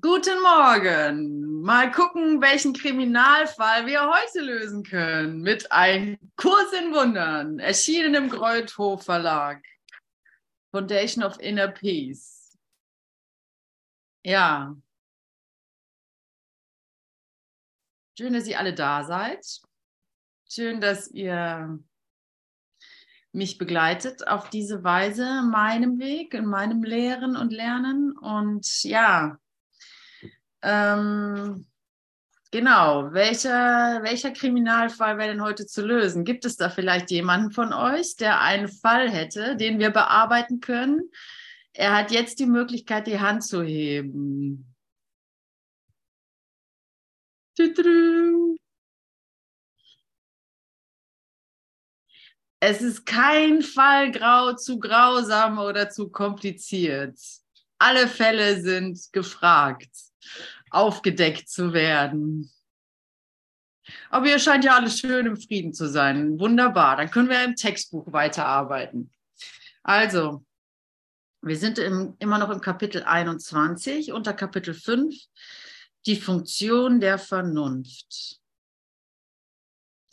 Guten Morgen. Mal gucken, welchen Kriminalfall wir heute lösen können mit einem Kurs in Wundern, erschienen im Greuthof Verlag. Foundation of Inner Peace. Ja. Schön, dass ihr alle da seid. Schön, dass ihr mich begleitet auf diese Weise, meinem Weg, in meinem Lehren und Lernen. Und ja, ähm, genau, welcher, welcher Kriminalfall wäre denn heute zu lösen? Gibt es da vielleicht jemanden von euch, der einen Fall hätte, den wir bearbeiten können? Er hat jetzt die Möglichkeit, die Hand zu heben. Es ist kein Fall grau, zu grausam oder zu kompliziert. Alle Fälle sind gefragt, aufgedeckt zu werden. Aber ihr scheint ja alles schön im Frieden zu sein. Wunderbar. Dann können wir im Textbuch weiterarbeiten. Also, wir sind im, immer noch im Kapitel 21, unter Kapitel 5, die Funktion der Vernunft.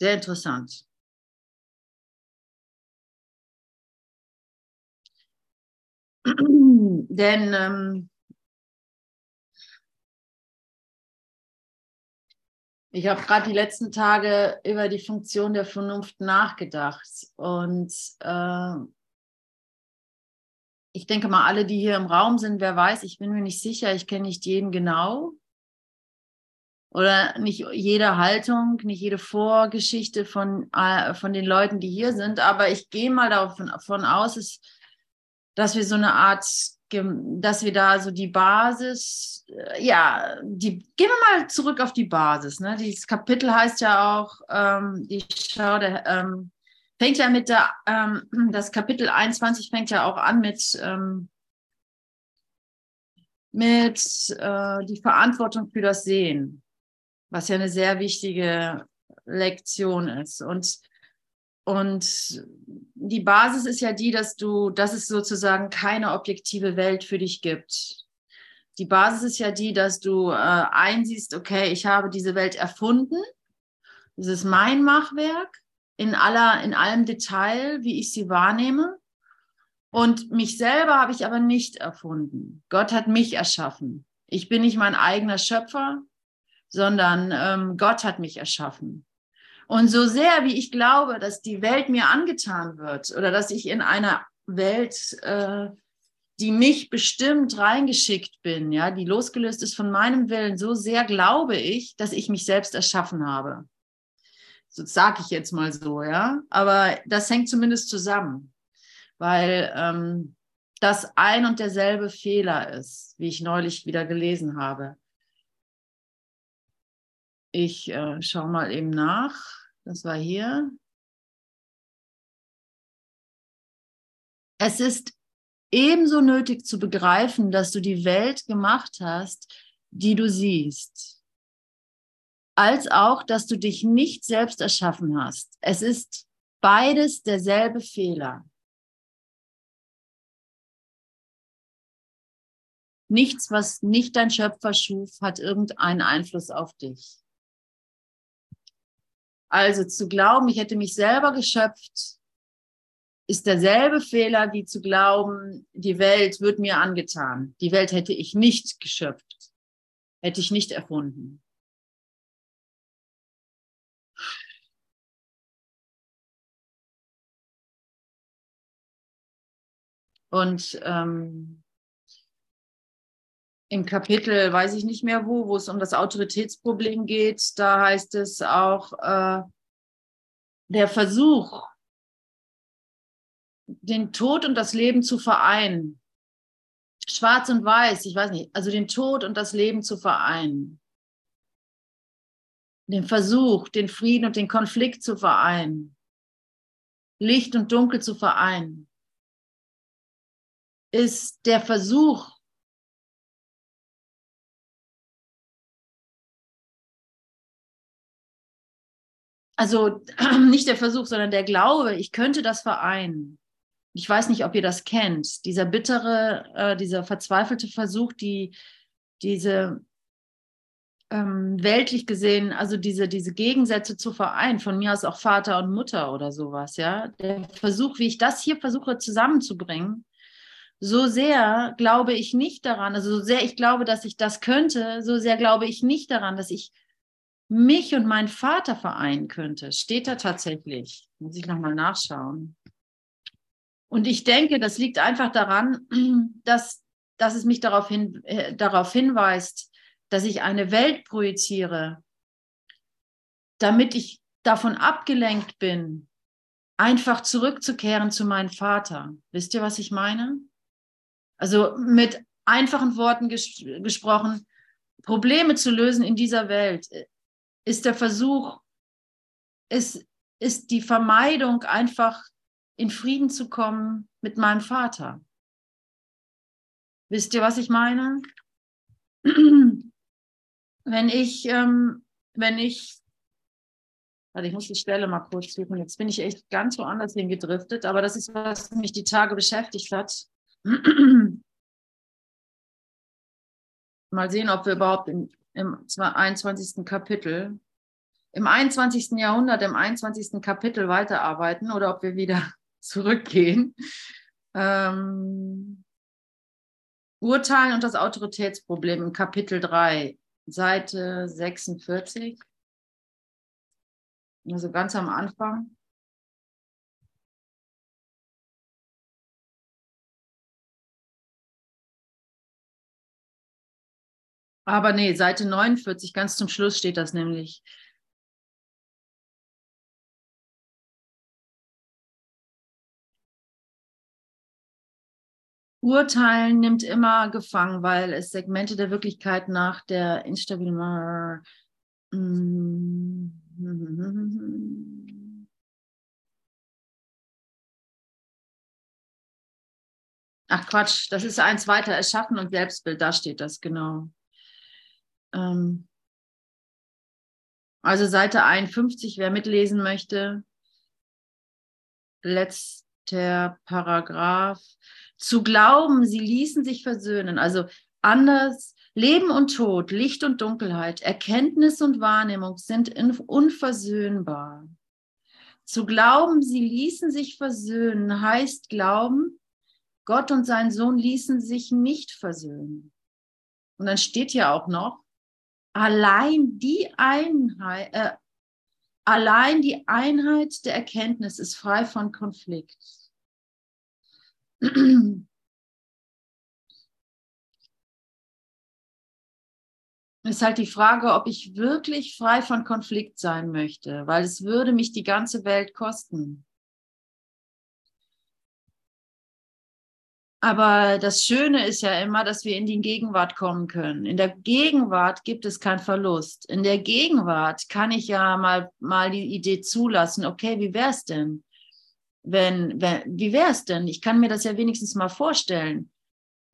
Sehr interessant. Denn ähm, ich habe gerade die letzten Tage über die Funktion der Vernunft nachgedacht. Und äh, ich denke mal, alle, die hier im Raum sind, wer weiß, ich bin mir nicht sicher, ich kenne nicht jeden genau. Oder nicht jede Haltung, nicht jede Vorgeschichte von, äh, von den Leuten, die hier sind. Aber ich gehe mal davon, aus, dass wir so eine Art, dass wir da so die Basis, äh, ja, die, gehen wir mal zurück auf die Basis. Ne? Dieses Kapitel heißt ja auch, ähm, die Schau der, ähm, fängt ja mit der, ähm, das Kapitel 21 fängt ja auch an mit, ähm, mit äh, die Verantwortung für das Sehen, was ja eine sehr wichtige Lektion ist. Und und die Basis ist ja die, dass du, dass es sozusagen keine objektive Welt für dich gibt. Die Basis ist ja die, dass du äh, einsiehst, okay, ich habe diese Welt erfunden. Das ist mein Machwerk in aller, in allem Detail, wie ich sie wahrnehme. Und mich selber habe ich aber nicht erfunden. Gott hat mich erschaffen. Ich bin nicht mein eigener Schöpfer, sondern ähm, Gott hat mich erschaffen. Und so sehr, wie ich glaube, dass die Welt mir angetan wird oder dass ich in einer Welt, äh, die mich bestimmt reingeschickt bin, ja, die losgelöst ist von meinem Willen, so sehr glaube ich, dass ich mich selbst erschaffen habe. So sage ich jetzt mal so, ja. Aber das hängt zumindest zusammen, weil ähm, das ein und derselbe Fehler ist, wie ich neulich wieder gelesen habe. Ich äh, schaue mal eben nach. Das war hier. Es ist ebenso nötig zu begreifen, dass du die Welt gemacht hast, die du siehst, als auch, dass du dich nicht selbst erschaffen hast. Es ist beides derselbe Fehler. Nichts, was nicht dein Schöpfer schuf, hat irgendeinen Einfluss auf dich. Also zu glauben, ich hätte mich selber geschöpft, ist derselbe Fehler wie zu glauben, die Welt wird mir angetan. Die Welt hätte ich nicht geschöpft, hätte ich nicht erfunden. Und ähm, im Kapitel, weiß ich nicht mehr wo, wo es um das Autoritätsproblem geht, da heißt es auch, äh, der Versuch, den Tod und das Leben zu vereinen. Schwarz und Weiß, ich weiß nicht, also den Tod und das Leben zu vereinen. Den Versuch, den Frieden und den Konflikt zu vereinen. Licht und Dunkel zu vereinen. Ist der Versuch, also nicht der Versuch, sondern der Glaube, ich könnte das vereinen. Ich weiß nicht, ob ihr das kennt. Dieser bittere, äh, dieser verzweifelte Versuch, die, diese ähm, weltlich gesehen, also diese, diese Gegensätze zu vereinen, von mir aus auch Vater und Mutter oder sowas, ja. Der Versuch, wie ich das hier versuche zusammenzubringen, so sehr glaube ich nicht daran, also so sehr ich glaube, dass ich das könnte, so sehr glaube ich nicht daran, dass ich mich und meinen Vater vereinen könnte. Steht da tatsächlich. Muss ich nochmal nachschauen. Und ich denke, das liegt einfach daran, dass, dass es mich darauf, hin, äh, darauf hinweist, dass ich eine Welt projiziere, damit ich davon abgelenkt bin, einfach zurückzukehren zu meinem Vater. Wisst ihr, was ich meine? Also mit einfachen Worten ges gesprochen, Probleme zu lösen in dieser Welt äh, ist der Versuch, ist, ist die Vermeidung, einfach in Frieden zu kommen mit meinem Vater. Wisst ihr, was ich meine? Wenn ich, ähm, wenn ich, also ich muss die Stelle mal kurz suchen, jetzt bin ich echt ganz woanders hingedriftet, aber das ist, was mich die Tage beschäftigt hat. mal sehen, ob wir überhaupt im, im 21. Kapitel, im 21. Jahrhundert, im 21. Kapitel weiterarbeiten oder ob wir wieder zurückgehen. Ähm, Urteilen und das Autoritätsproblem im Kapitel 3, Seite 46. Also ganz am Anfang. Aber nee, Seite 49, ganz zum Schluss steht das nämlich. Urteilen nimmt immer gefangen, weil es Segmente der Wirklichkeit nach der instabilen. Ach Quatsch, das ist eins weiter, Erschaffen und Selbstbild, da steht das genau. Ähm, also Seite 51, wer mitlesen möchte. Letzter Paragraph. Zu glauben, sie ließen sich versöhnen. Also anders, Leben und Tod, Licht und Dunkelheit, Erkenntnis und Wahrnehmung sind unversöhnbar. Zu glauben, sie ließen sich versöhnen, heißt glauben, Gott und sein Sohn ließen sich nicht versöhnen. Und dann steht hier auch noch, allein die Einheit, äh, allein die Einheit der Erkenntnis ist frei von Konflikt. ist halt die Frage, ob ich wirklich frei von Konflikt sein möchte, weil es würde mich die ganze Welt kosten. Aber das Schöne ist ja immer, dass wir in die Gegenwart kommen können. In der Gegenwart gibt es keinen Verlust. In der Gegenwart kann ich ja mal, mal die Idee zulassen, okay, wie wäre es denn? Wenn, wenn, wie wäre es denn? Ich kann mir das ja wenigstens mal vorstellen,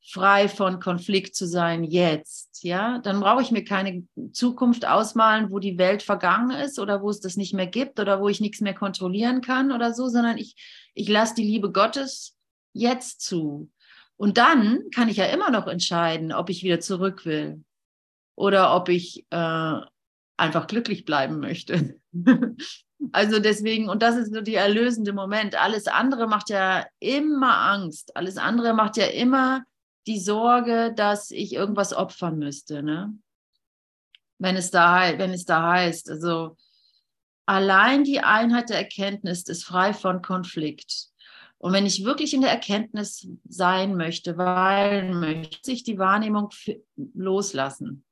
frei von Konflikt zu sein jetzt. Ja, dann brauche ich mir keine Zukunft ausmalen, wo die Welt vergangen ist oder wo es das nicht mehr gibt oder wo ich nichts mehr kontrollieren kann oder so, sondern ich, ich lasse die Liebe Gottes jetzt zu. Und dann kann ich ja immer noch entscheiden, ob ich wieder zurück will oder ob ich äh, einfach glücklich bleiben möchte. also deswegen, und das ist so der erlösende Moment. Alles andere macht ja immer Angst. Alles andere macht ja immer die Sorge, dass ich irgendwas opfern müsste. Ne? Wenn, es da, wenn es da heißt, also allein die Einheit der Erkenntnis ist frei von Konflikt. Und wenn ich wirklich in der Erkenntnis sein möchte, weil möchte ich die Wahrnehmung loslassen.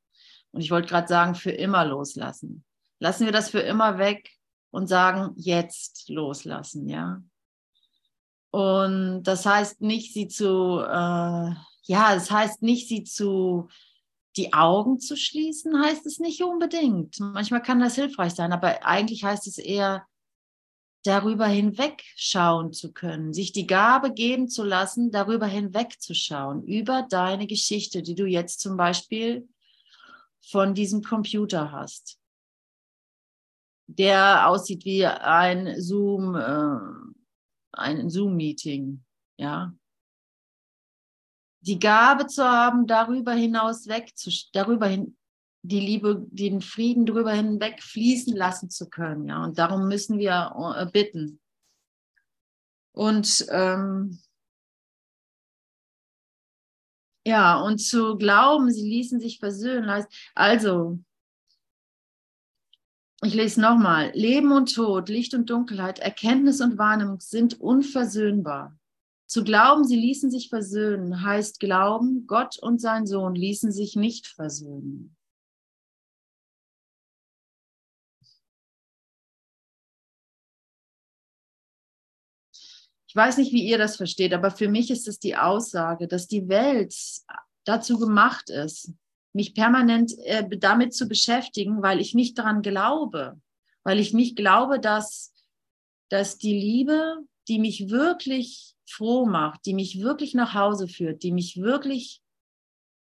Und ich wollte gerade sagen, für immer loslassen. Lassen wir das für immer weg und sagen, jetzt loslassen, ja. Und das heißt nicht, sie zu, äh, ja, das heißt nicht, sie zu, die Augen zu schließen, heißt es nicht unbedingt. Manchmal kann das hilfreich sein, aber eigentlich heißt es eher, darüber hinwegschauen zu können, sich die Gabe geben zu lassen, darüber hinwegzuschauen, über deine Geschichte, die du jetzt zum Beispiel von diesem Computer hast, der aussieht wie ein Zoom, äh, ein Zoom-Meeting, ja. die Gabe zu haben, darüber hinaus weg zu, darüber hin, die Liebe, den Frieden darüber hinweg fließen lassen zu können. Ja, und darum müssen wir äh, bitten. Und ähm, ja, und zu glauben, sie ließen sich versöhnen. Also, ich lese nochmal. Leben und Tod, Licht und Dunkelheit, Erkenntnis und Wahrnehmung sind unversöhnbar. Zu glauben, sie ließen sich versöhnen, heißt glauben, Gott und sein Sohn ließen sich nicht versöhnen. Ich weiß nicht, wie ihr das versteht, aber für mich ist es die Aussage, dass die Welt dazu gemacht ist, mich permanent äh, damit zu beschäftigen, weil ich nicht daran glaube, weil ich nicht glaube, dass, dass die Liebe, die mich wirklich froh macht, die mich wirklich nach Hause führt, die mich wirklich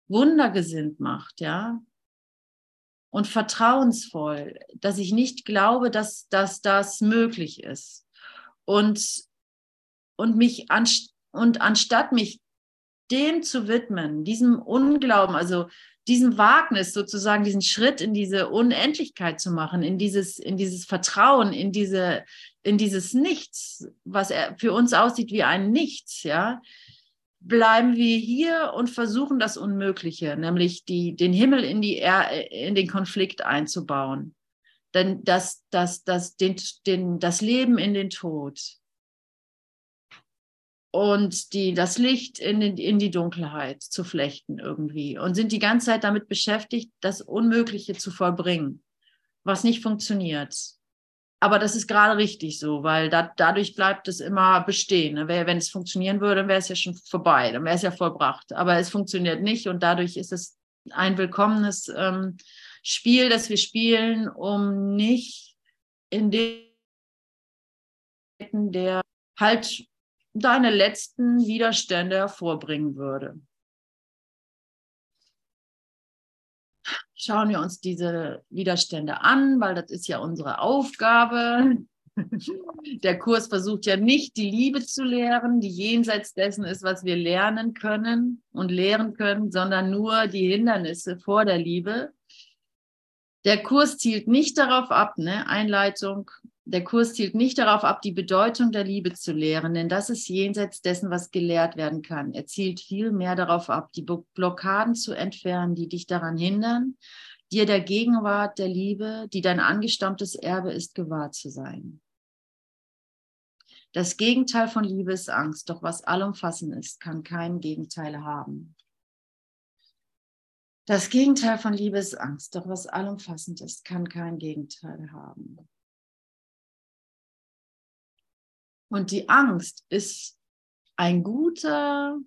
wundergesinnt macht, ja, und vertrauensvoll, dass ich nicht glaube, dass, dass das möglich ist. Und, und mich an, und anstatt mich dem zu widmen, diesem Unglauben, also diesem Wagnis sozusagen, diesen Schritt in diese Unendlichkeit zu machen, in dieses, in dieses Vertrauen, in diese, in dieses Nichts, was für uns aussieht wie ein Nichts, ja, bleiben wir hier und versuchen das Unmögliche, nämlich die, den Himmel in, die er in den Konflikt einzubauen. Denn das, das, das, den, den, das Leben in den Tod, und die, das Licht in, in die Dunkelheit zu flechten irgendwie und sind die ganze Zeit damit beschäftigt, das Unmögliche zu vollbringen, was nicht funktioniert. Aber das ist gerade richtig so, weil da, dadurch bleibt es immer bestehen. Ne? Wenn es funktionieren würde, dann wäre es ja schon vorbei, dann wäre es ja vollbracht. Aber es funktioniert nicht und dadurch ist es ein willkommenes ähm, Spiel, das wir spielen, um nicht in dem der halt deine letzten Widerstände hervorbringen würde. Schauen wir uns diese Widerstände an, weil das ist ja unsere Aufgabe. Der Kurs versucht ja nicht, die Liebe zu lehren, die jenseits dessen ist, was wir lernen können und lehren können, sondern nur die Hindernisse vor der Liebe. Der Kurs zielt nicht darauf ab, ne? Einleitung, der Kurs zielt nicht darauf ab, die Bedeutung der Liebe zu lehren, denn das ist jenseits dessen, was gelehrt werden kann. Er zielt vielmehr darauf ab, die Blockaden zu entfernen, die dich daran hindern, dir der Gegenwart der Liebe, die dein angestammtes Erbe ist, gewahr zu sein. Das Gegenteil von Liebe ist Angst, doch was allumfassend ist, kann kein Gegenteil haben. Das Gegenteil von Liebe ist Angst, doch was allumfassend ist, kann kein Gegenteil haben. Und die Angst ist ein guter,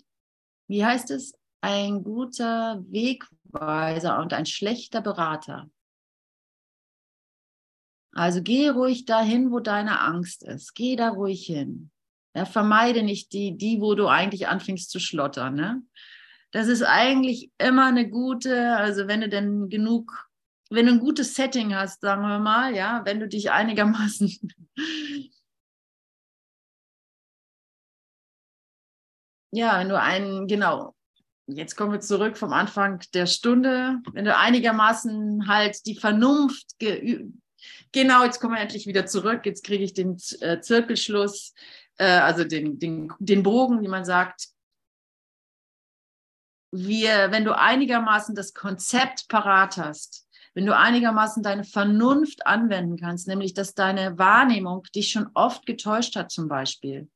wie heißt es, ein guter Wegweiser und ein schlechter Berater. Also geh ruhig dahin, wo deine Angst ist. Geh da ruhig hin. Ja, vermeide nicht die, die, wo du eigentlich anfängst zu schlottern. Ne? Das ist eigentlich immer eine gute, also wenn du denn genug, wenn du ein gutes Setting hast, sagen wir mal, ja, wenn du dich einigermaßen ja, wenn du einen, genau, jetzt kommen wir zurück vom Anfang der Stunde, wenn du einigermaßen halt die Vernunft geübt, genau, jetzt kommen wir endlich wieder zurück, jetzt kriege ich den äh, Zirkelschluss, äh, also den, den, den Bogen, wie man sagt. Wir, wenn du einigermaßen das Konzept parat hast, wenn du einigermaßen deine Vernunft anwenden kannst, nämlich dass deine Wahrnehmung dich schon oft getäuscht hat zum Beispiel,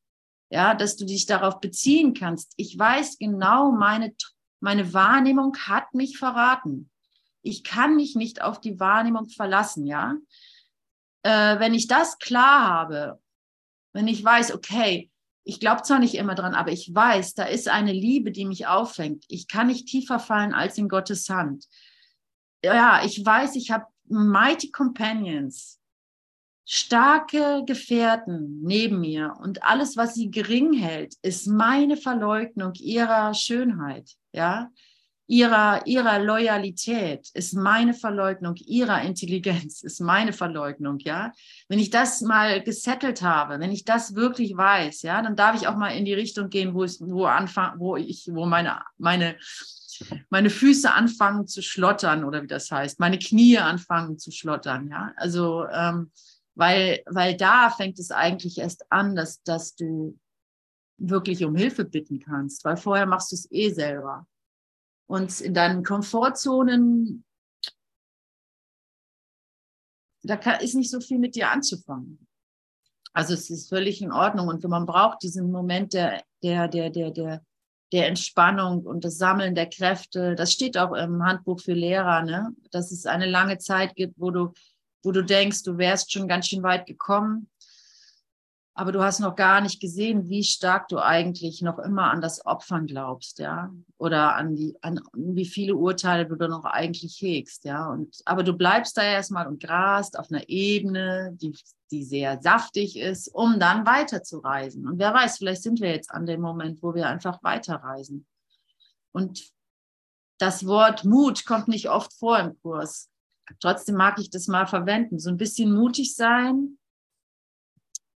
ja, dass du dich darauf beziehen kannst. Ich weiß genau, meine, meine Wahrnehmung hat mich verraten. Ich kann mich nicht auf die Wahrnehmung verlassen, ja. Äh, wenn ich das klar habe, wenn ich weiß, okay, ich glaube zwar nicht immer dran, aber ich weiß, da ist eine Liebe, die mich auffängt. Ich kann nicht tiefer fallen als in Gottes Hand. Ja, ich weiß, ich habe mighty companions, starke Gefährten neben mir und alles, was sie gering hält, ist meine Verleugnung ihrer Schönheit. Ja, ihrer, ihrer Loyalität ist meine Verleugnung, ihrer Intelligenz ist meine Verleugnung, ja. Wenn ich das mal gesettelt habe, wenn ich das wirklich weiß, ja, dann darf ich auch mal in die Richtung gehen, wo ich, wo anfangen, wo ich, wo meine, meine, meine Füße anfangen zu schlottern oder wie das heißt, meine Knie anfangen zu schlottern, ja. Also, ähm, weil, weil da fängt es eigentlich erst an, dass, dass du wirklich um Hilfe bitten kannst, weil vorher machst du es eh selber. Und in deinen Komfortzonen, da kann, ist nicht so viel mit dir anzufangen. Also es ist völlig in Ordnung und man braucht diesen Moment der, der, der, der, der, der Entspannung und das Sammeln der Kräfte. Das steht auch im Handbuch für Lehrer, ne? dass es eine lange Zeit gibt, wo du, wo du denkst, du wärst schon ganz schön weit gekommen aber du hast noch gar nicht gesehen, wie stark du eigentlich noch immer an das Opfern glaubst, ja, oder an die, an wie viele Urteile du da noch eigentlich hegst, ja. Und aber du bleibst da erstmal und grast auf einer Ebene, die, die sehr saftig ist, um dann weiterzureisen. Und wer weiß, vielleicht sind wir jetzt an dem Moment, wo wir einfach weiterreisen. Und das Wort Mut kommt nicht oft vor im Kurs. Trotzdem mag ich das mal verwenden. So ein bisschen mutig sein,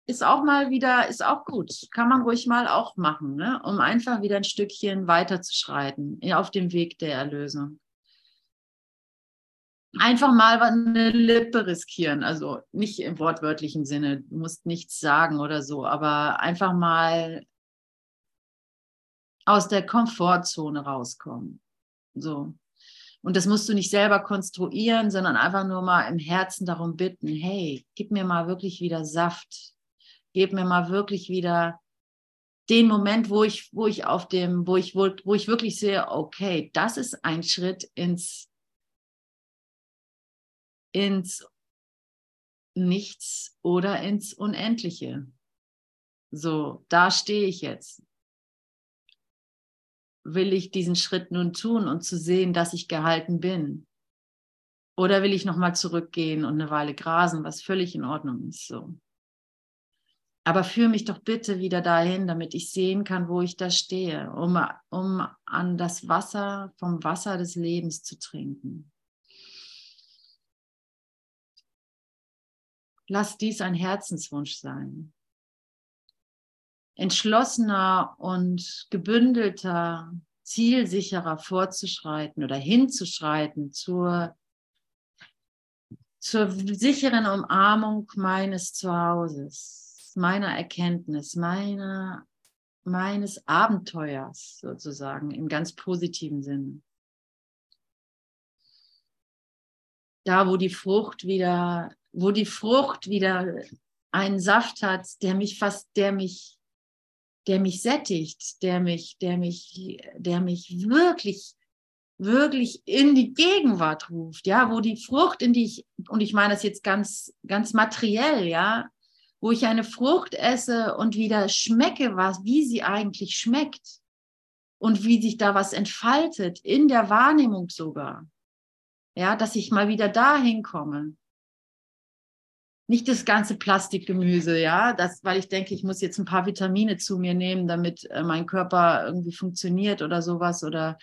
ist auch mal wieder, ist auch gut. Kann man ruhig mal auch machen, ne? um einfach wieder ein Stückchen weiterzuschreiten auf dem Weg der Erlösung. Einfach mal eine Lippe riskieren, also nicht im wortwörtlichen Sinne, du musst nichts sagen oder so, aber einfach mal aus der Komfortzone rauskommen. So. Und das musst du nicht selber konstruieren, sondern einfach nur mal im Herzen darum bitten, hey, gib mir mal wirklich wieder Saft, gib mir mal wirklich wieder den Moment, wo ich, wo ich auf dem, wo ich, wo, wo ich wirklich sehe, okay, das ist ein Schritt ins, ins Nichts oder ins Unendliche. So, da stehe ich jetzt. Will ich diesen Schritt nun tun und zu sehen, dass ich gehalten bin? Oder will ich nochmal zurückgehen und eine Weile grasen, was völlig in Ordnung ist? So. Aber führe mich doch bitte wieder dahin, damit ich sehen kann, wo ich da stehe, um, um an das Wasser, vom Wasser des Lebens zu trinken. Lass dies ein Herzenswunsch sein. Entschlossener und gebündelter, zielsicherer vorzuschreiten oder hinzuschreiten zur, zur sicheren Umarmung meines Zuhauses meiner Erkenntnis, meiner, meines Abenteuers sozusagen im ganz positiven Sinne. Da, wo die Frucht wieder, wo die Frucht wieder einen Saft hat, der mich fast, der mich, der mich sättigt, der mich, der mich, der mich wirklich wirklich in die Gegenwart ruft, ja, wo die Frucht, in die ich, und ich meine das jetzt ganz, ganz materiell, ja, wo ich eine Frucht esse und wieder schmecke, was, wie sie eigentlich schmeckt und wie sich da was entfaltet, in der Wahrnehmung sogar. Ja, dass ich mal wieder dahin komme. Nicht das ganze Plastikgemüse, ja, das, weil ich denke, ich muss jetzt ein paar Vitamine zu mir nehmen, damit äh, mein Körper irgendwie funktioniert oder sowas oder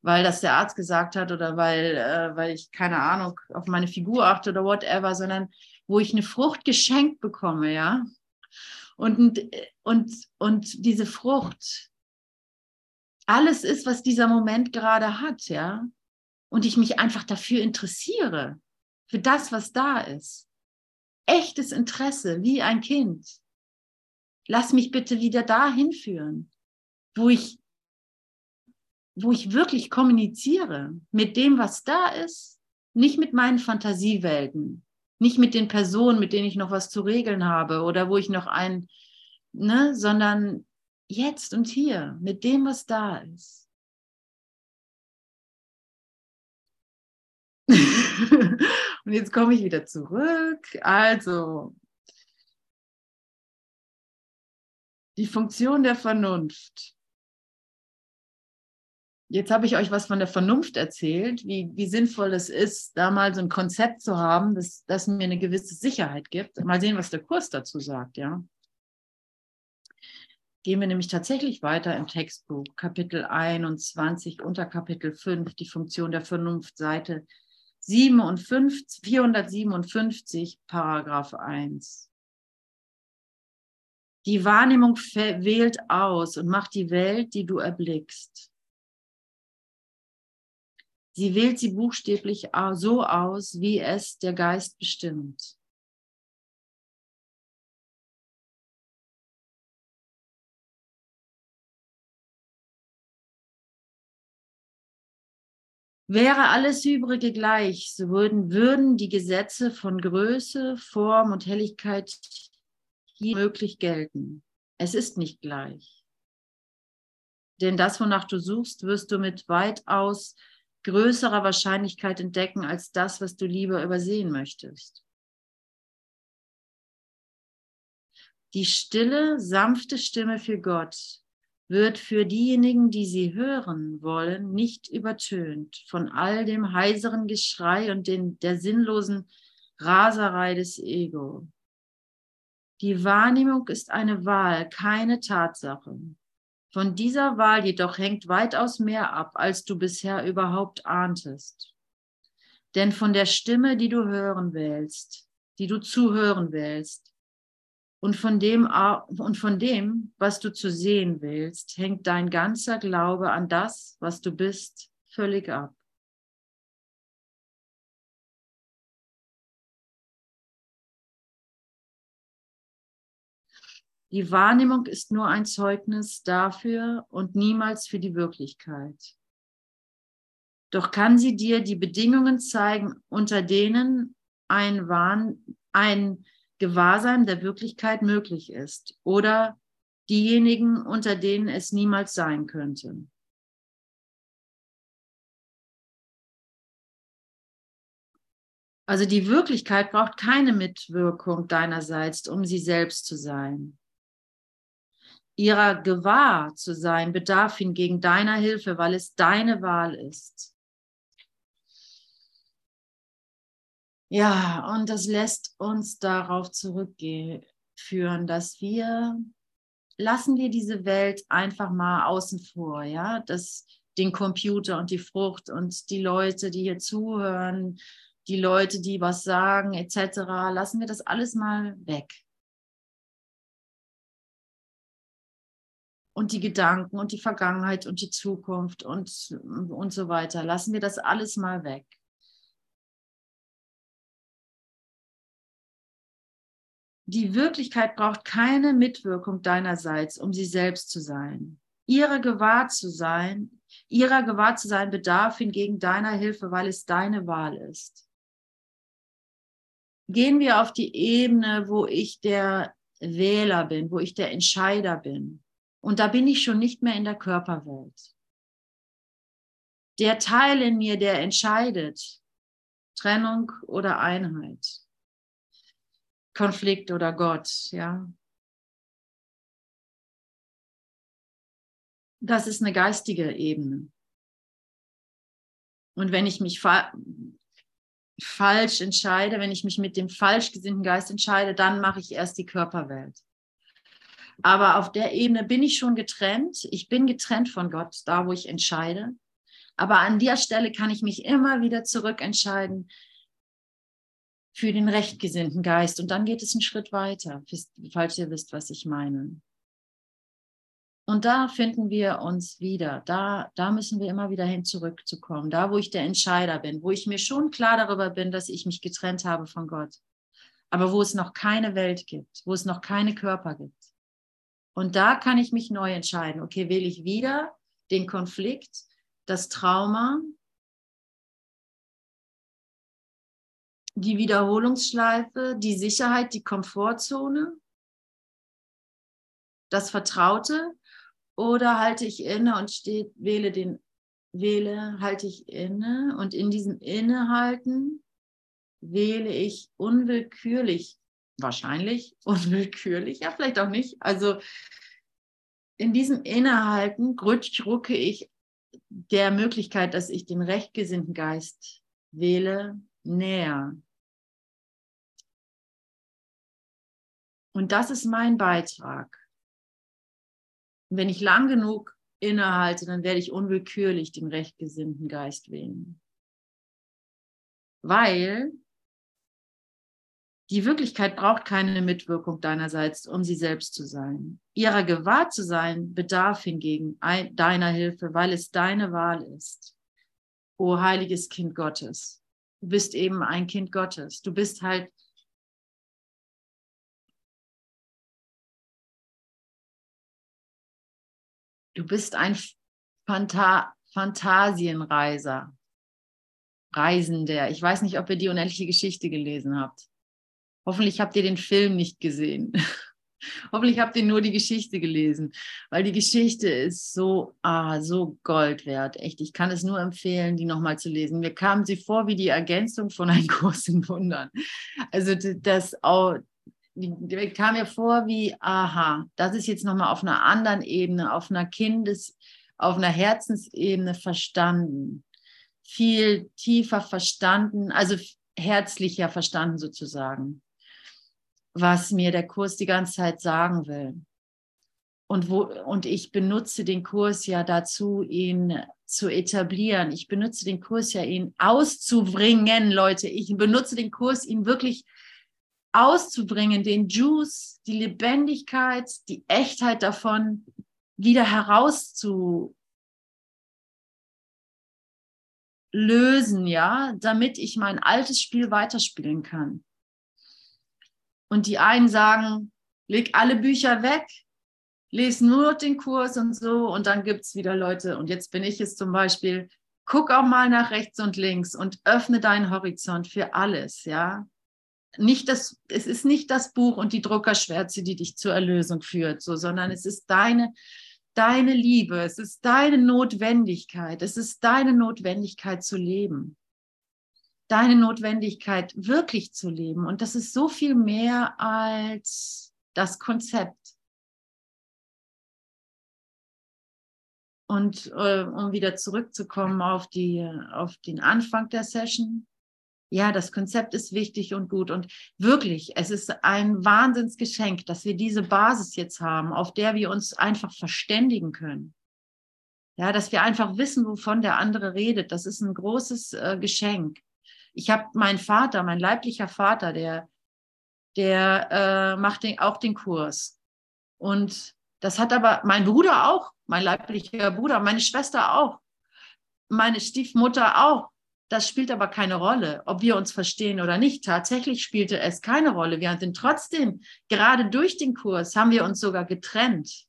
weil das der Arzt gesagt hat oder weil, äh, weil ich keine Ahnung auf meine Figur achte oder whatever, sondern wo ich eine Frucht geschenkt bekomme, ja. Und, und, und diese Frucht, alles ist, was dieser Moment gerade hat, ja. Und ich mich einfach dafür interessiere, für das, was da ist. Echtes Interesse, wie ein Kind. Lass mich bitte wieder dahin führen, wo ich, wo ich wirklich kommuniziere mit dem, was da ist, nicht mit meinen Fantasiewelten, nicht mit den Personen, mit denen ich noch was zu regeln habe oder wo ich noch ein, ne, sondern jetzt und hier, mit dem, was da ist. und jetzt komme ich wieder zurück. Also, die Funktion der Vernunft. Jetzt habe ich euch was von der Vernunft erzählt, wie, wie sinnvoll es ist, da mal so ein Konzept zu haben, das, das mir eine gewisse Sicherheit gibt. Mal sehen, was der Kurs dazu sagt, ja. gehen wir nämlich tatsächlich weiter im Textbuch, Kapitel 21, unter Kapitel 5, die Funktion der Vernunft, Seite 57, 457, Paragraph 1. Die Wahrnehmung wählt aus und macht die Welt, die du erblickst. Sie wählt sie buchstäblich so aus, wie es der Geist bestimmt. Wäre alles Übrige gleich, so würden, würden die Gesetze von Größe, Form und Helligkeit hier möglich gelten. Es ist nicht gleich. Denn das, wonach du suchst, wirst du mit weitaus größerer Wahrscheinlichkeit entdecken als das, was du lieber übersehen möchtest. Die stille, sanfte Stimme für Gott wird für diejenigen, die sie hören wollen, nicht übertönt von all dem heiseren Geschrei und den, der sinnlosen Raserei des Ego. Die Wahrnehmung ist eine Wahl, keine Tatsache. Von dieser Wahl jedoch hängt weitaus mehr ab, als du bisher überhaupt ahntest. Denn von der Stimme, die du hören willst, die du zuhören willst, und von dem, und von dem, was du zu sehen willst, hängt dein ganzer Glaube an das, was du bist, völlig ab. Die Wahrnehmung ist nur ein Zeugnis dafür und niemals für die Wirklichkeit. Doch kann sie dir die Bedingungen zeigen, unter denen ein, Wahn, ein Gewahrsein der Wirklichkeit möglich ist oder diejenigen, unter denen es niemals sein könnte. Also die Wirklichkeit braucht keine Mitwirkung deinerseits, um sie selbst zu sein. Ihrer gewahr zu sein bedarf hingegen deiner Hilfe, weil es deine Wahl ist. Ja, und das lässt uns darauf zurückführen, dass wir, lassen wir diese Welt einfach mal außen vor, ja, das, den Computer und die Frucht und die Leute, die hier zuhören, die Leute, die was sagen, etc., lassen wir das alles mal weg. Und die Gedanken und die Vergangenheit und die Zukunft und, und so weiter, lassen wir das alles mal weg. Die Wirklichkeit braucht keine Mitwirkung deinerseits, um sie selbst zu sein. Ihrer gewahr zu sein, ihrer gewahr zu sein bedarf hingegen deiner Hilfe, weil es deine Wahl ist. Gehen wir auf die Ebene, wo ich der Wähler bin, wo ich der Entscheider bin. Und da bin ich schon nicht mehr in der Körperwelt. Der Teil in mir, der entscheidet, Trennung oder Einheit. Konflikt oder Gott, ja. Das ist eine geistige Ebene. Und wenn ich mich fa falsch entscheide, wenn ich mich mit dem falsch gesinnten Geist entscheide, dann mache ich erst die Körperwelt. Aber auf der Ebene bin ich schon getrennt. Ich bin getrennt von Gott, da wo ich entscheide. Aber an der Stelle kann ich mich immer wieder zurückentscheiden für den rechtgesinnten Geist. Und dann geht es einen Schritt weiter, falls ihr wisst, was ich meine. Und da finden wir uns wieder. Da, da müssen wir immer wieder hin zurückzukommen. Da, wo ich der Entscheider bin, wo ich mir schon klar darüber bin, dass ich mich getrennt habe von Gott. Aber wo es noch keine Welt gibt, wo es noch keine Körper gibt. Und da kann ich mich neu entscheiden. Okay, wähle ich wieder den Konflikt, das Trauma, die Wiederholungsschleife, die Sicherheit, die Komfortzone, das Vertraute oder halte ich inne und steht, wähle den, wähle, halte ich inne und in diesem Innehalten wähle ich unwillkürlich, wahrscheinlich unwillkürlich, ja, vielleicht auch nicht. Also in diesem Innehalten rucke ich der Möglichkeit, dass ich den rechtgesinnten Geist wähle, näher. Und das ist mein Beitrag. Und wenn ich lang genug innehalte, dann werde ich unwillkürlich den rechtgesinnten Geist wählen. Weil die Wirklichkeit braucht keine Mitwirkung deinerseits, um sie selbst zu sein. Ihrer gewahrt zu sein bedarf hingegen deiner Hilfe, weil es deine Wahl ist. O heiliges Kind Gottes. Du bist eben ein Kind Gottes. Du bist halt Du bist ein Phanta Phantasienreiser, Reisender. Ich weiß nicht, ob ihr die unendliche Geschichte gelesen habt. Hoffentlich habt ihr den Film nicht gesehen. Hoffentlich habt ihr nur die Geschichte gelesen, weil die Geschichte ist so, ah, so Gold wert. Echt, ich kann es nur empfehlen, die nochmal zu lesen. Mir kam sie vor wie die Ergänzung von einem großen Wundern. Also das die, kam mir vor wie, aha, das ist jetzt nochmal auf einer anderen Ebene, auf einer Kindes, auf einer Herzensebene verstanden. Viel tiefer verstanden, also herzlicher verstanden sozusagen was mir der Kurs die ganze Zeit sagen will. Und, wo, und ich benutze den Kurs ja dazu, ihn zu etablieren. Ich benutze den Kurs ja, ihn auszubringen, Leute. Ich benutze den Kurs, ihn wirklich auszubringen, den Juice, die Lebendigkeit, die Echtheit davon wieder herauszulösen, ja, damit ich mein altes Spiel weiterspielen kann. Und die einen sagen, leg alle Bücher weg, lese nur den Kurs und so. Und dann gibt es wieder Leute, und jetzt bin ich es zum Beispiel, guck auch mal nach rechts und links und öffne deinen Horizont für alles, ja. Nicht das, es ist nicht das Buch und die Druckerschwärze, die dich zur Erlösung führt, so, sondern es ist deine, deine Liebe, es ist deine Notwendigkeit, es ist deine Notwendigkeit zu leben deine Notwendigkeit wirklich zu leben. Und das ist so viel mehr als das Konzept. Und äh, um wieder zurückzukommen auf, die, auf den Anfang der Session, ja, das Konzept ist wichtig und gut. Und wirklich, es ist ein Wahnsinnsgeschenk, dass wir diese Basis jetzt haben, auf der wir uns einfach verständigen können. Ja, dass wir einfach wissen, wovon der andere redet. Das ist ein großes äh, Geschenk. Ich habe meinen Vater, mein leiblicher Vater, der, der äh, macht den, auch den Kurs. Und das hat aber mein Bruder auch, mein leiblicher Bruder, meine Schwester auch, meine Stiefmutter auch. Das spielt aber keine Rolle, ob wir uns verstehen oder nicht. Tatsächlich spielte es keine Rolle. Wir sind trotzdem, gerade durch den Kurs, haben wir uns sogar getrennt.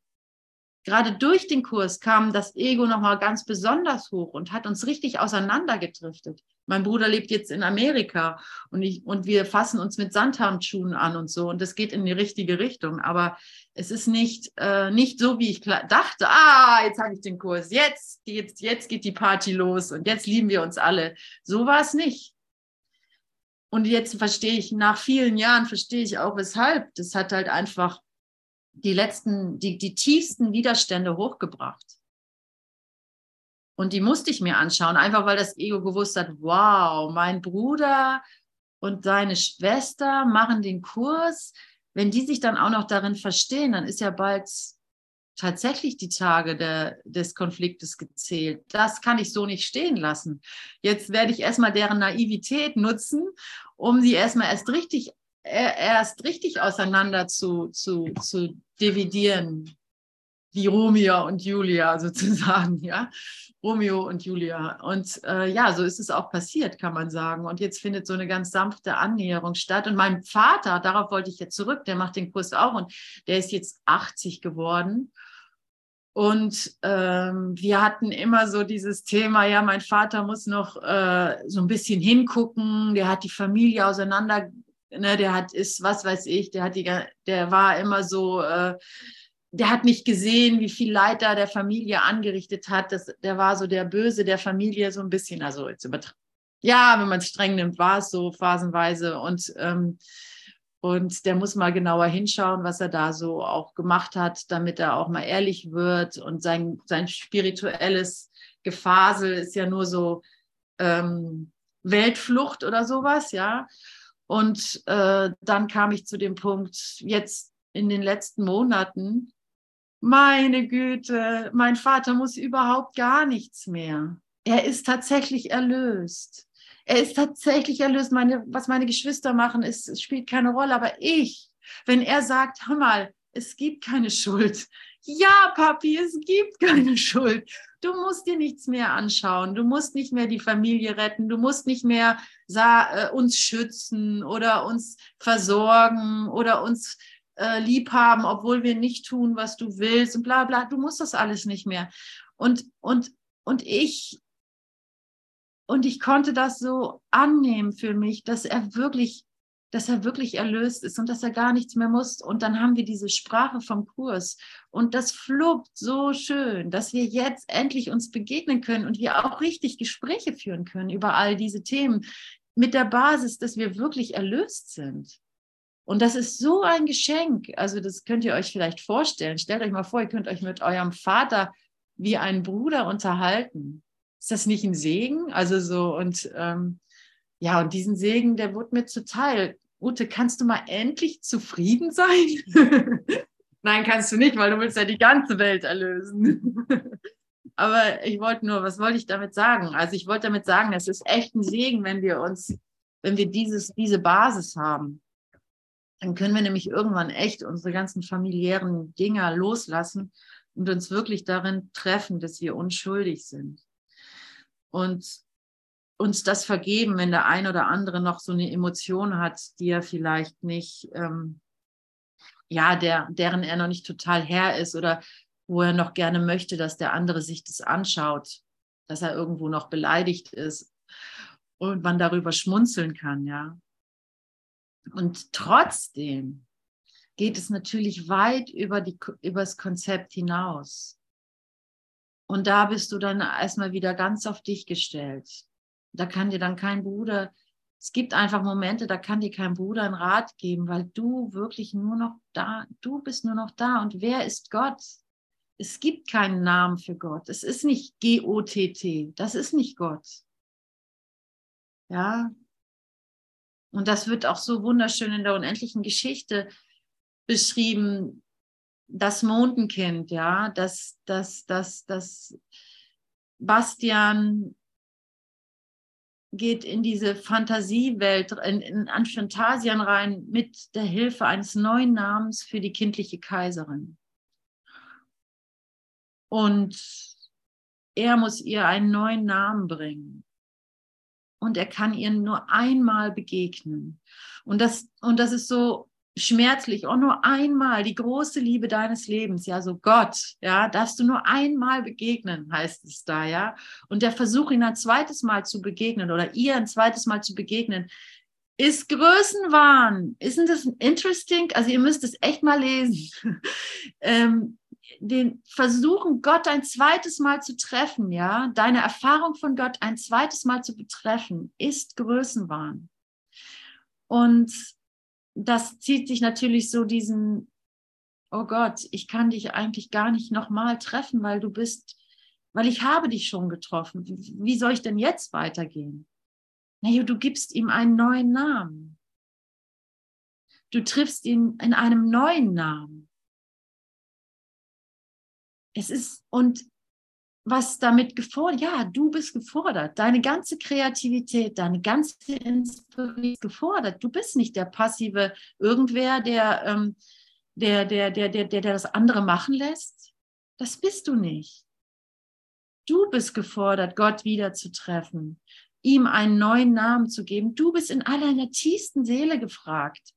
Gerade durch den Kurs kam das Ego nochmal ganz besonders hoch und hat uns richtig auseinandergedriftet. Mein Bruder lebt jetzt in Amerika und, ich, und wir fassen uns mit Sandhandschuhen an und so. Und das geht in die richtige Richtung. Aber es ist nicht, äh, nicht so, wie ich dachte, ah, jetzt habe ich den Kurs, jetzt, geht, jetzt geht die Party los und jetzt lieben wir uns alle. So war es nicht. Und jetzt verstehe ich, nach vielen Jahren verstehe ich auch, weshalb. Das hat halt einfach die letzten, die, die tiefsten Widerstände hochgebracht. Und die musste ich mir anschauen, einfach weil das Ego gewusst hat, wow, mein Bruder und seine Schwester machen den Kurs. Wenn die sich dann auch noch darin verstehen, dann ist ja bald tatsächlich die Tage der, des Konfliktes gezählt. Das kann ich so nicht stehen lassen. Jetzt werde ich erstmal deren Naivität nutzen, um sie erstmal erst richtig, erst richtig auseinander zu, zu, zu dividieren wie Romeo und Julia sozusagen, ja. Romeo und Julia. Und äh, ja, so ist es auch passiert, kann man sagen. Und jetzt findet so eine ganz sanfte Annäherung statt. Und mein Vater, darauf wollte ich jetzt zurück, der macht den Kurs auch und der ist jetzt 80 geworden. Und ähm, wir hatten immer so dieses Thema, ja, mein Vater muss noch äh, so ein bisschen hingucken, der hat die Familie auseinander, ne, der hat, ist, was weiß ich, der hat die, der war immer so, äh, der hat nicht gesehen, wie viel Leid da der Familie angerichtet hat. Das, der war so der Böse der Familie so ein bisschen. Also jetzt ja, wenn man es streng nimmt, war es so phasenweise. Und, ähm, und der muss mal genauer hinschauen, was er da so auch gemacht hat, damit er auch mal ehrlich wird. Und sein, sein spirituelles Gefasel ist ja nur so ähm, Weltflucht oder sowas, ja. Und äh, dann kam ich zu dem Punkt, jetzt in den letzten Monaten, meine Güte, mein Vater muss überhaupt gar nichts mehr. Er ist tatsächlich erlöst. Er ist tatsächlich erlöst. Meine, was meine Geschwister machen, ist, spielt keine Rolle. Aber ich, wenn er sagt, hör mal, es gibt keine Schuld. Ja, Papi, es gibt keine Schuld. Du musst dir nichts mehr anschauen. Du musst nicht mehr die Familie retten. Du musst nicht mehr äh, uns schützen oder uns versorgen oder uns äh, lieb haben, obwohl wir nicht tun, was du willst und bla bla. Du musst das alles nicht mehr. Und, und, und ich, und ich konnte das so annehmen für mich, dass er wirklich dass er wirklich erlöst ist und dass er gar nichts mehr muss. Und dann haben wir diese Sprache vom Kurs. Und das fluppt so schön, dass wir jetzt endlich uns begegnen können und wir auch richtig Gespräche führen können über all diese Themen mit der Basis, dass wir wirklich erlöst sind. Und das ist so ein Geschenk. Also das könnt ihr euch vielleicht vorstellen. Stellt euch mal vor, ihr könnt euch mit eurem Vater wie ein Bruder unterhalten. Ist das nicht ein Segen? Also so und ähm, ja, und diesen Segen, der wurde mir zuteil. Ute, kannst du mal endlich zufrieden sein? Nein, kannst du nicht, weil du willst ja die ganze Welt erlösen. Aber ich wollte nur, was wollte ich damit sagen? Also ich wollte damit sagen, es ist echt ein Segen, wenn wir uns, wenn wir dieses, diese Basis haben. Dann können wir nämlich irgendwann echt unsere ganzen familiären Dinger loslassen und uns wirklich darin treffen, dass wir unschuldig sind. Und uns das vergeben, wenn der ein oder andere noch so eine Emotion hat, die er vielleicht nicht, ähm, ja, der, deren er noch nicht total Herr ist oder wo er noch gerne möchte, dass der andere sich das anschaut, dass er irgendwo noch beleidigt ist und man darüber schmunzeln kann, ja. Und trotzdem geht es natürlich weit über, die, über das Konzept hinaus. Und da bist du dann erstmal wieder ganz auf dich gestellt. Da kann dir dann kein Bruder, es gibt einfach Momente, da kann dir kein Bruder einen Rat geben, weil du wirklich nur noch da, du bist nur noch da. Und wer ist Gott? Es gibt keinen Namen für Gott. Es ist nicht G-O-T-T. Das ist nicht Gott. Ja. Und das wird auch so wunderschön in der unendlichen Geschichte beschrieben. Das Mondenkind, ja, das, das, das, das Bastian geht in diese Fantasiewelt, in, in, an Phantasien rein mit der Hilfe eines neuen Namens für die kindliche Kaiserin. Und er muss ihr einen neuen Namen bringen. Und er kann ihr nur einmal begegnen. Und das, und das ist so schmerzlich, auch nur einmal die große Liebe deines Lebens, ja, so Gott, ja, darfst du nur einmal begegnen, heißt es da, ja. Und der Versuch, ihn ein zweites Mal zu begegnen oder ihr ein zweites Mal zu begegnen, ist Größenwahn. Isn't das interesting? Also ihr müsst es echt mal lesen. ähm, den Versuchen, Gott ein zweites Mal zu treffen, ja, deine Erfahrung von Gott ein zweites Mal zu betreffen, ist Größenwahn. Und das zieht sich natürlich so diesen, oh Gott, ich kann dich eigentlich gar nicht nochmal treffen, weil du bist, weil ich habe dich schon getroffen. Wie soll ich denn jetzt weitergehen? Naja, du gibst ihm einen neuen Namen. Du triffst ihn in einem neuen Namen. Es ist, und was damit gefordert, ja, du bist gefordert. Deine ganze Kreativität, deine ganze Inspiration ist gefordert. Du bist nicht der passive Irgendwer, der, ähm, der, der, der, der, der, der das andere machen lässt. Das bist du nicht. Du bist gefordert, Gott wiederzutreffen, ihm einen neuen Namen zu geben. Du bist in aller tiefsten Seele gefragt.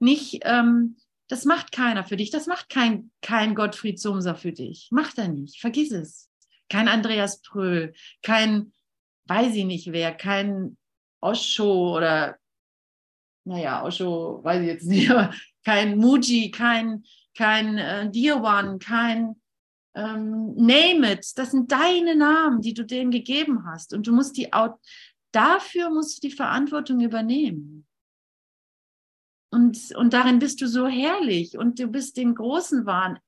Nicht, ähm, das macht keiner für dich. Das macht kein, kein Gottfried Sumser für dich. Macht er nicht. Vergiss es kein Andreas Pröhl, kein, weiß ich nicht wer, kein Osho oder, naja, Osho, weiß ich jetzt nicht, aber kein Muji, kein, kein äh, Dear One, kein ähm, Name It. Das sind deine Namen, die du denen gegeben hast. Und du musst die, dafür musst du die Verantwortung übernehmen. Und, und darin bist du so herrlich und du bist dem großen Wahn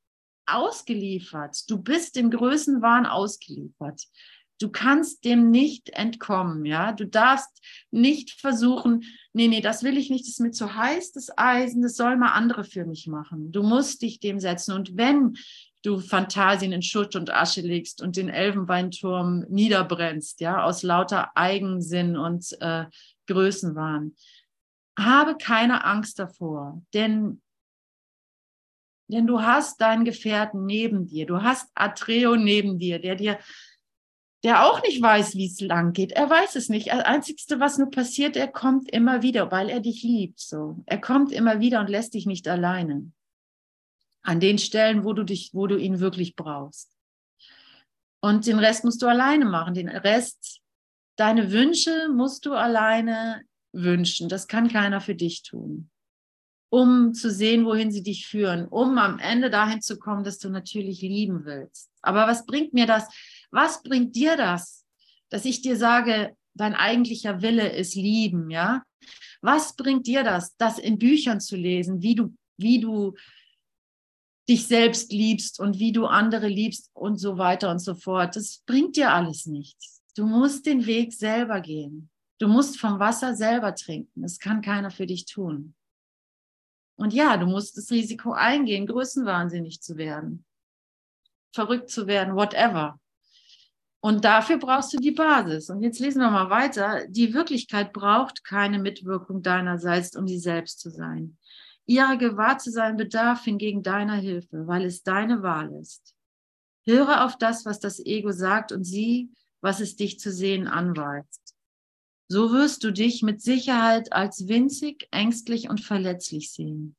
ausgeliefert. Du bist dem Größenwahn ausgeliefert. Du kannst dem nicht entkommen, ja. Du darfst nicht versuchen, nee, nee, das will ich nicht, das ist mir zu heiß, das Eisen, das soll mal andere für mich machen. Du musst dich dem setzen. Und wenn du Fantasien in Schutt und Asche legst und den Elfenbeinturm niederbrennst, ja, aus lauter Eigensinn und äh, Größenwahn. Habe keine Angst davor, denn, denn du hast deinen Gefährten neben dir, du hast Atreo neben dir, der dir der auch nicht weiß, wie es lang geht. Er weiß es nicht. Das Einzige, was nur passiert, er kommt immer wieder, weil er dich liebt. So, er kommt immer wieder und lässt dich nicht alleine. An den Stellen, wo du dich, wo du ihn wirklich brauchst. Und den Rest musst du alleine machen. Den Rest, deine Wünsche musst du alleine wünschen. Das kann keiner für dich tun. Um zu sehen, wohin sie dich führen, um am Ende dahin zu kommen, dass du natürlich lieben willst. Aber was bringt mir das? Was bringt dir das, dass ich dir sage, dein eigentlicher Wille ist lieben, ja? Was bringt dir das, das in Büchern zu lesen, wie du, wie du dich selbst liebst und wie du andere liebst und so weiter und so fort? Das bringt dir alles nichts. Du musst den Weg selber gehen. Du musst vom Wasser selber trinken. Das kann keiner für dich tun. Und ja, du musst das Risiko eingehen, größenwahnsinnig zu werden, verrückt zu werden, whatever. Und dafür brauchst du die Basis. Und jetzt lesen wir mal weiter. Die Wirklichkeit braucht keine Mitwirkung deinerseits, um sie selbst zu sein. Ihrer gewahr zu sein bedarf hingegen deiner Hilfe, weil es deine Wahl ist. Höre auf das, was das Ego sagt und sieh, was es dich zu sehen anweist. So wirst du dich mit Sicherheit als winzig, ängstlich und verletzlich sehen.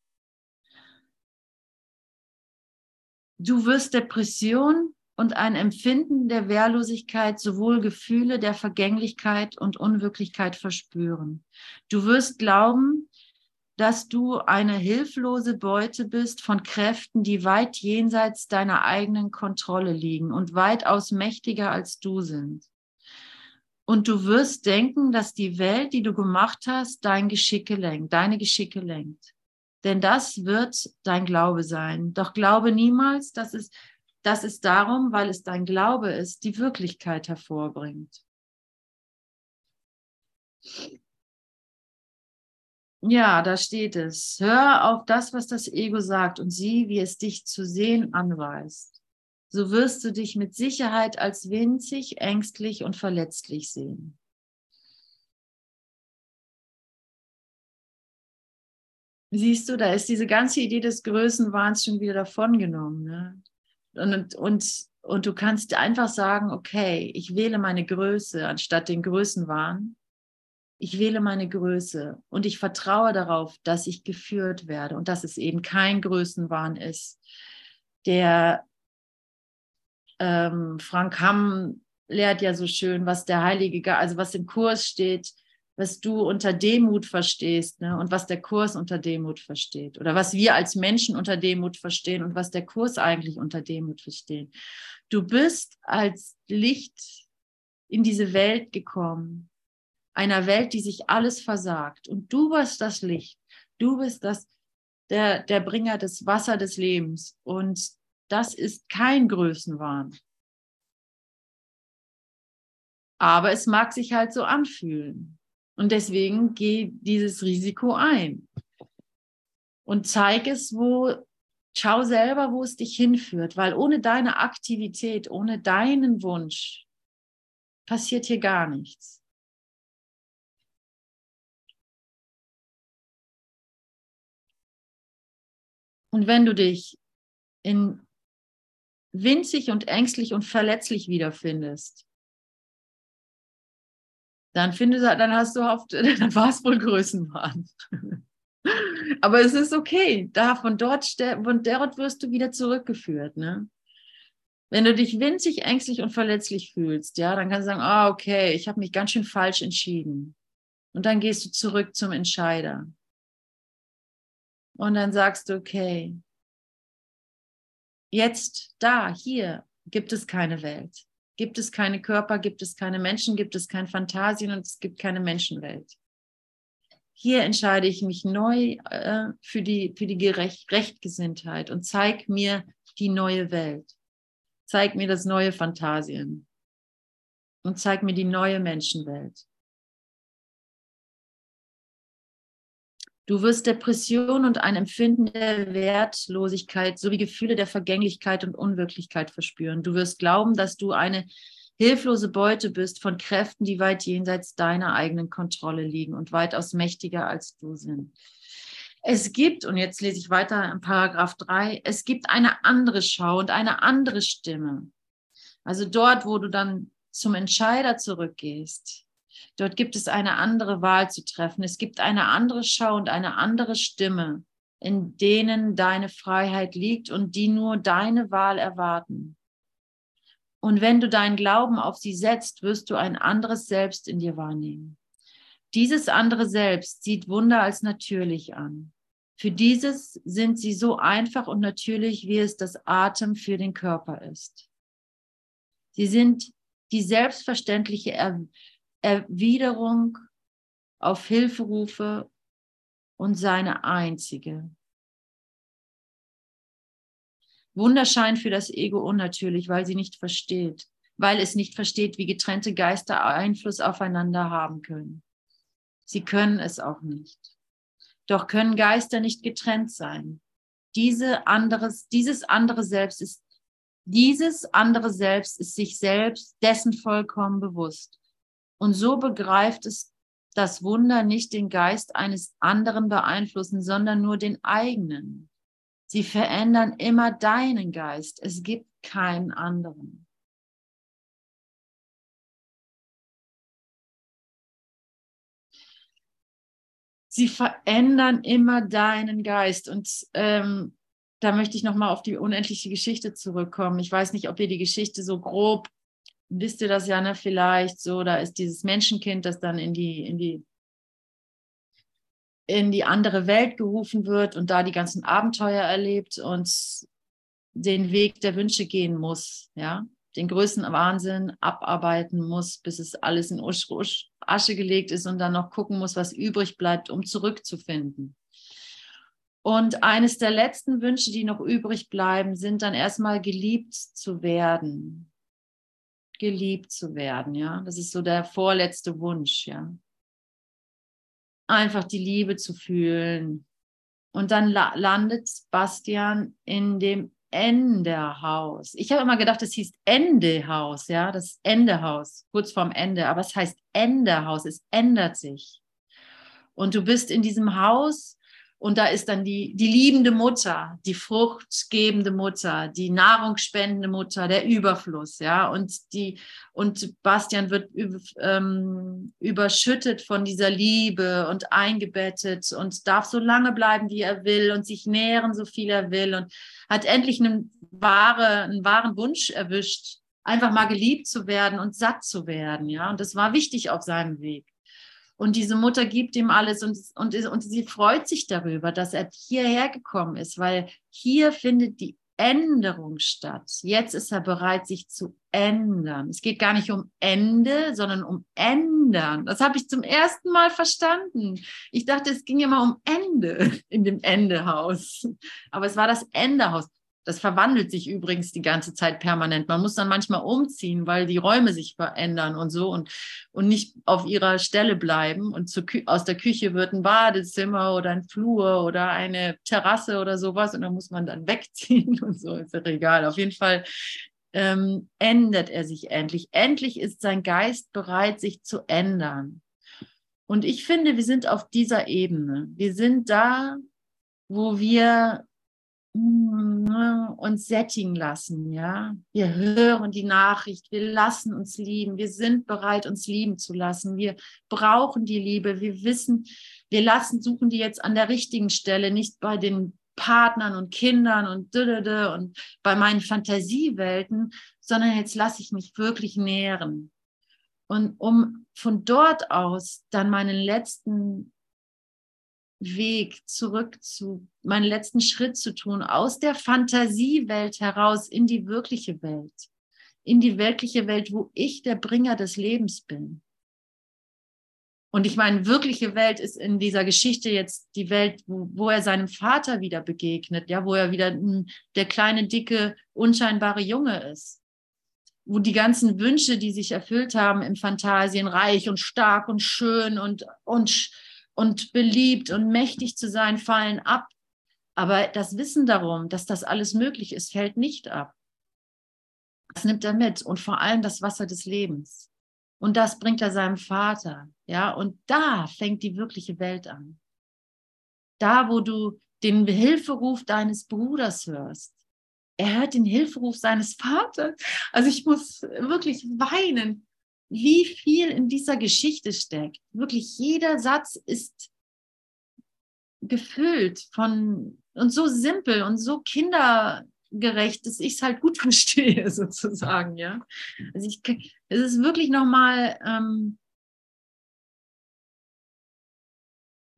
Du wirst Depression, und ein Empfinden der Wehrlosigkeit sowohl Gefühle der Vergänglichkeit und Unwirklichkeit verspüren. Du wirst glauben, dass du eine hilflose Beute bist von Kräften, die weit jenseits deiner eigenen Kontrolle liegen und weitaus mächtiger als du sind. Und du wirst denken, dass die Welt, die du gemacht hast, dein Geschicke lenkt, deine Geschicke lenkt. Denn das wird dein Glaube sein. Doch glaube niemals, dass es das ist darum, weil es dein Glaube ist, die Wirklichkeit hervorbringt. Ja, da steht es. Hör auf das, was das Ego sagt und sieh, wie es dich zu sehen anweist. So wirst du dich mit Sicherheit als winzig, ängstlich und verletzlich sehen. Siehst du, da ist diese ganze Idee des Größenwahns schon wieder davongenommen. Ne? Und, und, und du kannst einfach sagen, okay, ich wähle meine Größe anstatt den Größenwahn. Ich wähle meine Größe und ich vertraue darauf, dass ich geführt werde und dass es eben kein Größenwahn ist. Der ähm, Frank Hamm lehrt ja so schön, was der Heilige also was im Kurs steht, was du unter Demut verstehst ne? und was der Kurs unter Demut versteht oder was wir als Menschen unter Demut verstehen und was der Kurs eigentlich unter Demut versteht. Du bist als Licht in diese Welt gekommen, einer Welt, die sich alles versagt und du bist das Licht, du bist das, der, der Bringer des Wasser des Lebens und das ist kein Größenwahn. Aber es mag sich halt so anfühlen. Und deswegen geh dieses Risiko ein. Und zeig es, wo, schau selber, wo es dich hinführt, weil ohne deine Aktivität, ohne deinen Wunsch passiert hier gar nichts. Und wenn du dich in winzig und ängstlich und verletzlich wiederfindest, dann findest dann hast du oft, dann war es wohl Größenwahn. Aber es ist okay. Da von dort, von dort wirst du wieder zurückgeführt. Ne? Wenn du dich winzig, ängstlich und verletzlich fühlst, ja, dann kannst du sagen, ah, okay, ich habe mich ganz schön falsch entschieden. Und dann gehst du zurück zum Entscheider. Und dann sagst du, okay, jetzt, da, hier gibt es keine Welt gibt es keine Körper, gibt es keine Menschen, gibt es kein Fantasien und es gibt keine Menschenwelt. Hier entscheide ich mich neu äh, für die, für die Gerecht, Rechtgesinntheit und zeig mir die neue Welt. Zeig mir das neue Fantasien und zeig mir die neue Menschenwelt. Du wirst Depression und ein Empfinden der Wertlosigkeit sowie Gefühle der Vergänglichkeit und Unwirklichkeit verspüren. Du wirst glauben, dass du eine hilflose Beute bist von Kräften, die weit jenseits deiner eigenen Kontrolle liegen und weitaus mächtiger als du sind. Es gibt, und jetzt lese ich weiter in Paragraph 3, es gibt eine andere Schau und eine andere Stimme. Also dort, wo du dann zum Entscheider zurückgehst, Dort gibt es eine andere Wahl zu treffen. Es gibt eine andere Schau und eine andere Stimme, in denen deine Freiheit liegt und die nur deine Wahl erwarten. Und wenn du deinen Glauben auf sie setzt, wirst du ein anderes Selbst in dir wahrnehmen. Dieses andere Selbst sieht Wunder als natürlich an. Für dieses sind sie so einfach und natürlich, wie es das Atem für den Körper ist. Sie sind die selbstverständliche Erwiderung auf Hilferufe und seine einzige. Wunder scheint für das Ego unnatürlich, weil sie nicht versteht, weil es nicht versteht, wie getrennte Geister Einfluss aufeinander haben können. Sie können es auch nicht. Doch können Geister nicht getrennt sein. Diese anderes, dieses andere Selbst ist, dieses andere Selbst ist sich selbst dessen vollkommen bewusst. Und so begreift es das Wunder nicht den Geist eines anderen beeinflussen, sondern nur den eigenen. Sie verändern immer deinen Geist. Es gibt keinen anderen. Sie verändern immer deinen Geist. Und ähm, da möchte ich nochmal auf die unendliche Geschichte zurückkommen. Ich weiß nicht, ob ihr die Geschichte so grob wisst ihr das ja, ne, vielleicht so, da ist dieses Menschenkind, das dann in die, in die, in die andere Welt gerufen wird und da die ganzen Abenteuer erlebt und den Weg der Wünsche gehen muss, ja, den größten Wahnsinn abarbeiten muss, bis es alles in Usch, Usch, Asche gelegt ist und dann noch gucken muss, was übrig bleibt, um zurückzufinden. Und eines der letzten Wünsche, die noch übrig bleiben, sind dann erstmal geliebt zu werden geliebt zu werden, ja. Das ist so der vorletzte Wunsch, ja. Einfach die Liebe zu fühlen. Und dann la landet Bastian in dem Endehaus. Ich habe immer gedacht, es hieß Endehaus, ja, das Endehaus, kurz vorm Ende, aber es heißt Endehaus, es ändert sich. Und du bist in diesem Haus und da ist dann die, die liebende Mutter, die fruchtgebende Mutter, die nahrungsspendende Mutter, der Überfluss, ja. Und die, und Bastian wird ähm, überschüttet von dieser Liebe und eingebettet und darf so lange bleiben, wie er will und sich nähren, so viel er will und hat endlich einen, wahre, einen wahren Wunsch erwischt, einfach mal geliebt zu werden und satt zu werden, ja. Und das war wichtig auf seinem Weg. Und diese Mutter gibt ihm alles und, und, und sie freut sich darüber, dass er hierher gekommen ist, weil hier findet die Änderung statt. Jetzt ist er bereit, sich zu ändern. Es geht gar nicht um Ende, sondern um ändern. Das habe ich zum ersten Mal verstanden. Ich dachte, es ging immer um Ende in dem Endehaus. Aber es war das Endehaus. Das verwandelt sich übrigens die ganze Zeit permanent. Man muss dann manchmal umziehen, weil die Räume sich verändern und so und, und nicht auf ihrer Stelle bleiben. Und zu, aus der Küche wird ein Badezimmer oder ein Flur oder eine Terrasse oder sowas und da muss man dann wegziehen und so. Ist ja egal. Auf jeden Fall ähm, ändert er sich endlich. Endlich ist sein Geist bereit, sich zu ändern. Und ich finde, wir sind auf dieser Ebene. Wir sind da, wo wir uns sättigen lassen, ja. Wir hören die Nachricht, wir lassen uns lieben, wir sind bereit, uns lieben zu lassen. Wir brauchen die Liebe, wir wissen, wir lassen, suchen die jetzt an der richtigen Stelle, nicht bei den Partnern und Kindern und und bei meinen Fantasiewelten, sondern jetzt lasse ich mich wirklich nähren. Und um von dort aus dann meinen letzten Weg zurück zu, meinen letzten Schritt zu tun, aus der Fantasiewelt heraus in die wirkliche Welt, in die wirkliche Welt, wo ich der Bringer des Lebens bin. Und ich meine, wirkliche Welt ist in dieser Geschichte jetzt die Welt, wo, wo er seinem Vater wieder begegnet, ja, wo er wieder der kleine, dicke, unscheinbare Junge ist. Wo die ganzen Wünsche, die sich erfüllt haben im Phantasienreich und stark und schön und, und und beliebt und mächtig zu sein, fallen ab. Aber das Wissen darum, dass das alles möglich ist, fällt nicht ab. Das nimmt er mit und vor allem das Wasser des Lebens. Und das bringt er seinem Vater. Ja, und da fängt die wirkliche Welt an. Da, wo du den Hilferuf deines Bruders hörst. Er hört den Hilferuf seines Vaters. Also ich muss wirklich weinen, wie viel in dieser Geschichte steckt. Wirklich jeder Satz ist gefüllt von und so simpel und so kindergerecht, dass ich es halt gut verstehe, sozusagen, ja. Also ich, es ist wirklich nochmal ähm,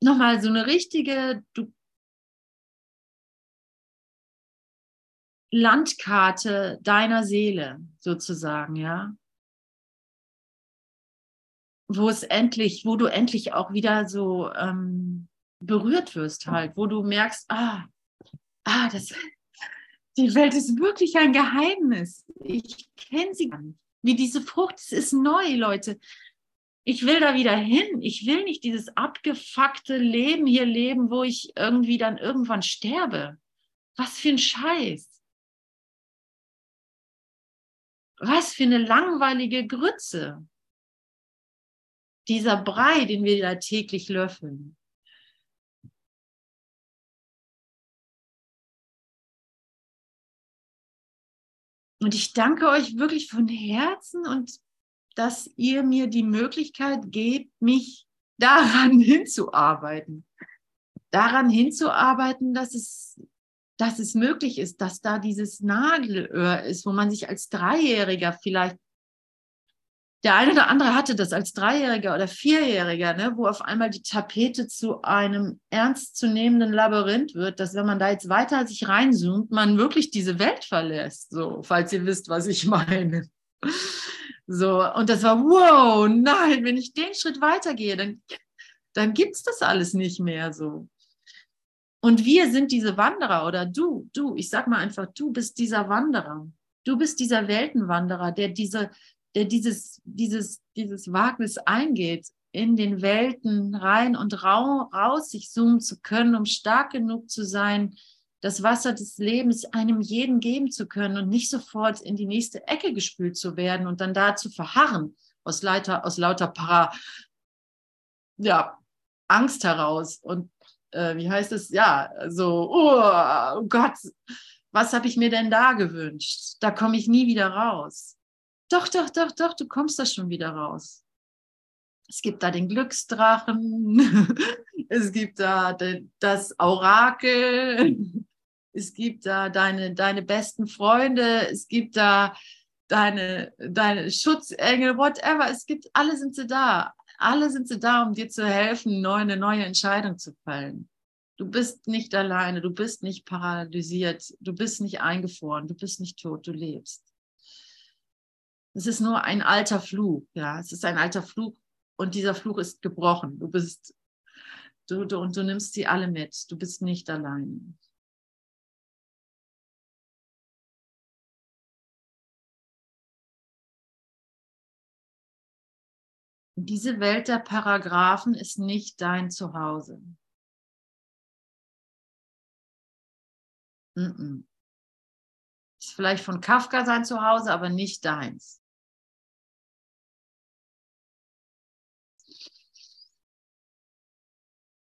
nochmal so eine richtige, du Landkarte deiner Seele sozusagen, ja. Wo es endlich, wo du endlich auch wieder so ähm, berührt wirst halt, wo du merkst, ah, ah, das, die Welt ist wirklich ein Geheimnis. Ich kenne sie gar nicht. Wie diese Frucht, es ist neu, Leute. Ich will da wieder hin. Ich will nicht dieses abgefuckte Leben hier leben, wo ich irgendwie dann irgendwann sterbe. Was für ein Scheiß. Was für eine langweilige Grütze. Dieser Brei, den wir da täglich löffeln. Und ich danke euch wirklich von Herzen und dass ihr mir die Möglichkeit gebt, mich daran hinzuarbeiten. Daran hinzuarbeiten, dass es dass es möglich ist, dass da dieses Nadelöhr ist, wo man sich als Dreijähriger vielleicht, der eine oder andere hatte das als Dreijähriger oder Vierjähriger, ne, wo auf einmal die Tapete zu einem ernstzunehmenden Labyrinth wird, dass wenn man da jetzt weiter sich reinzoomt, man wirklich diese Welt verlässt, so, falls ihr wisst, was ich meine. So, und das war, wow, nein, wenn ich den Schritt weitergehe, dann, dann gibt es das alles nicht mehr so. Und wir sind diese Wanderer oder du, du, ich sag mal einfach, du bist dieser Wanderer. Du bist dieser Weltenwanderer, der diese, der dieses, dieses, dieses Wagnis eingeht, in den Welten rein und raus sich zoomen zu können, um stark genug zu sein, das Wasser des Lebens einem jeden geben zu können und nicht sofort in die nächste Ecke gespült zu werden und dann da zu verharren aus, Leiter, aus lauter Para, ja, Angst heraus und äh, wie heißt es, ja, so, oh, oh Gott, was habe ich mir denn da gewünscht? Da komme ich nie wieder raus. Doch, doch, doch, doch, du kommst da schon wieder raus. Es gibt da den Glücksdrachen, es gibt da das Orakel, es gibt da deine, deine besten Freunde, es gibt da deine, deine Schutzengel, whatever. Es gibt, alle sind sie da. Alle sind sie da, um dir zu helfen, eine neue Entscheidung zu fallen. Du bist nicht alleine, du bist nicht paralysiert, du bist nicht eingefroren, du bist nicht tot, du lebst. Es ist nur ein alter Fluch, ja, es ist ein alter Fluch und dieser Fluch ist gebrochen. Du bist, du, du, und du nimmst sie alle mit. Du bist nicht alleine. Diese Welt der Paragraphen ist nicht dein Zuhause. Ist vielleicht von Kafka sein Zuhause, aber nicht deins.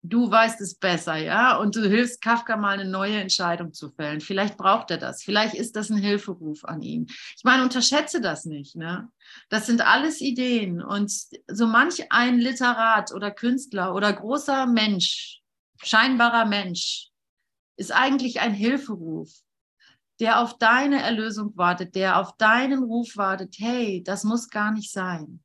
Du weißt es besser, ja, und du hilfst Kafka mal eine neue Entscheidung zu fällen. Vielleicht braucht er das. Vielleicht ist das ein Hilferuf an ihn. Ich meine, unterschätze das nicht, ne? Das sind alles Ideen und so manch ein Literat oder Künstler oder großer Mensch, scheinbarer Mensch, ist eigentlich ein Hilferuf, der auf deine Erlösung wartet, der auf deinen Ruf wartet. Hey, das muss gar nicht sein.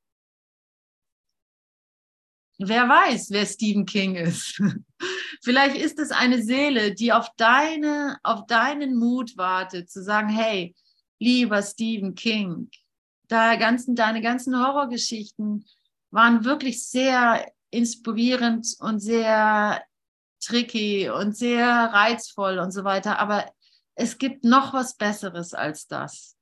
Wer weiß, wer Stephen King ist. Vielleicht ist es eine Seele, die auf deine, auf deinen Mut wartet, zu sagen, hey, lieber Stephen King, da ganzen, deine ganzen Horrorgeschichten waren wirklich sehr inspirierend und sehr tricky und sehr reizvoll und so weiter. Aber es gibt noch was Besseres als das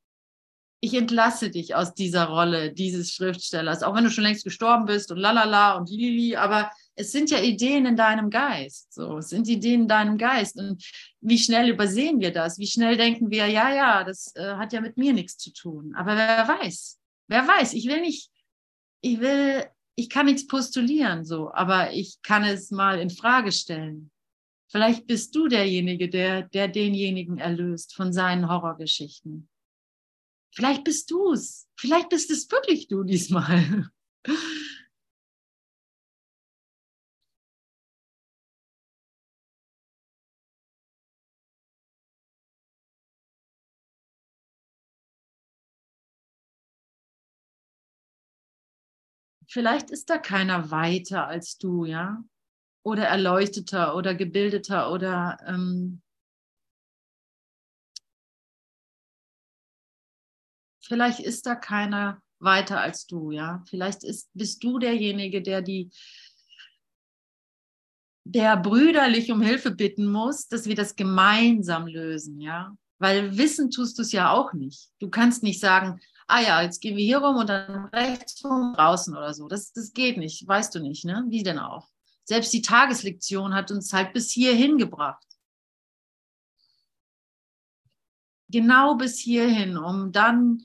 ich entlasse dich aus dieser Rolle dieses Schriftstellers, auch wenn du schon längst gestorben bist und lalala und lili, aber es sind ja Ideen in deinem Geist. So, es sind Ideen in deinem Geist. Und wie schnell übersehen wir das? Wie schnell denken wir, ja, ja, das äh, hat ja mit mir nichts zu tun. Aber wer weiß? Wer weiß? Ich will nicht, ich will, ich kann nichts postulieren, so, aber ich kann es mal in Frage stellen. Vielleicht bist du derjenige, der, der denjenigen erlöst von seinen Horrorgeschichten. Vielleicht bist du es. Vielleicht bist es wirklich du diesmal. Vielleicht ist da keiner weiter als du, ja? Oder erleuchteter oder gebildeter oder ähm, vielleicht ist da keiner weiter als du, ja? Vielleicht ist, bist du derjenige, der die der brüderlich um Hilfe bitten muss, dass wir das gemeinsam lösen, ja? Weil wissen tust du es ja auch nicht. Du kannst nicht sagen, ah ja, jetzt gehen wir hier rum und dann rechts rum draußen oder so. Das, das geht nicht, weißt du nicht, ne? Wie denn auch? Selbst die Tageslektion hat uns halt bis hierhin gebracht. Genau bis hierhin, um dann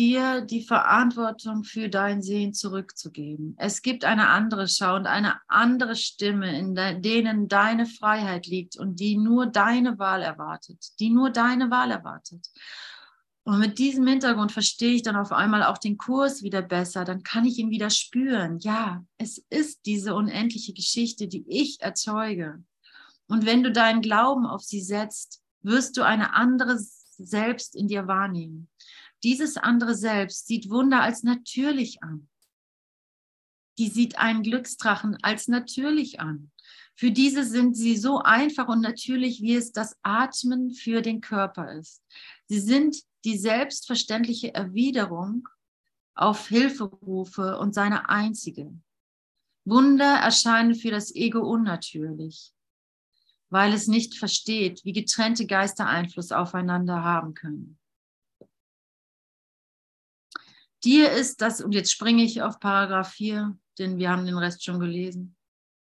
dir die Verantwortung für dein Sehen zurückzugeben. Es gibt eine andere Schau und eine andere Stimme, in de denen deine Freiheit liegt und die nur deine Wahl erwartet, die nur deine Wahl erwartet. Und mit diesem Hintergrund verstehe ich dann auf einmal auch den Kurs wieder besser. Dann kann ich ihn wieder spüren. Ja, es ist diese unendliche Geschichte, die ich erzeuge. Und wenn du deinen Glauben auf sie setzt, wirst du eine andere Selbst in dir wahrnehmen. Dieses andere Selbst sieht Wunder als natürlich an. Die sieht einen Glücksdrachen als natürlich an. Für diese sind sie so einfach und natürlich, wie es das Atmen für den Körper ist. Sie sind die selbstverständliche Erwiderung auf Hilferufe und seine einzige. Wunder erscheinen für das Ego unnatürlich, weil es nicht versteht, wie getrennte Geister Einfluss aufeinander haben können. Dir ist das, und jetzt springe ich auf Paragraph 4, denn wir haben den Rest schon gelesen.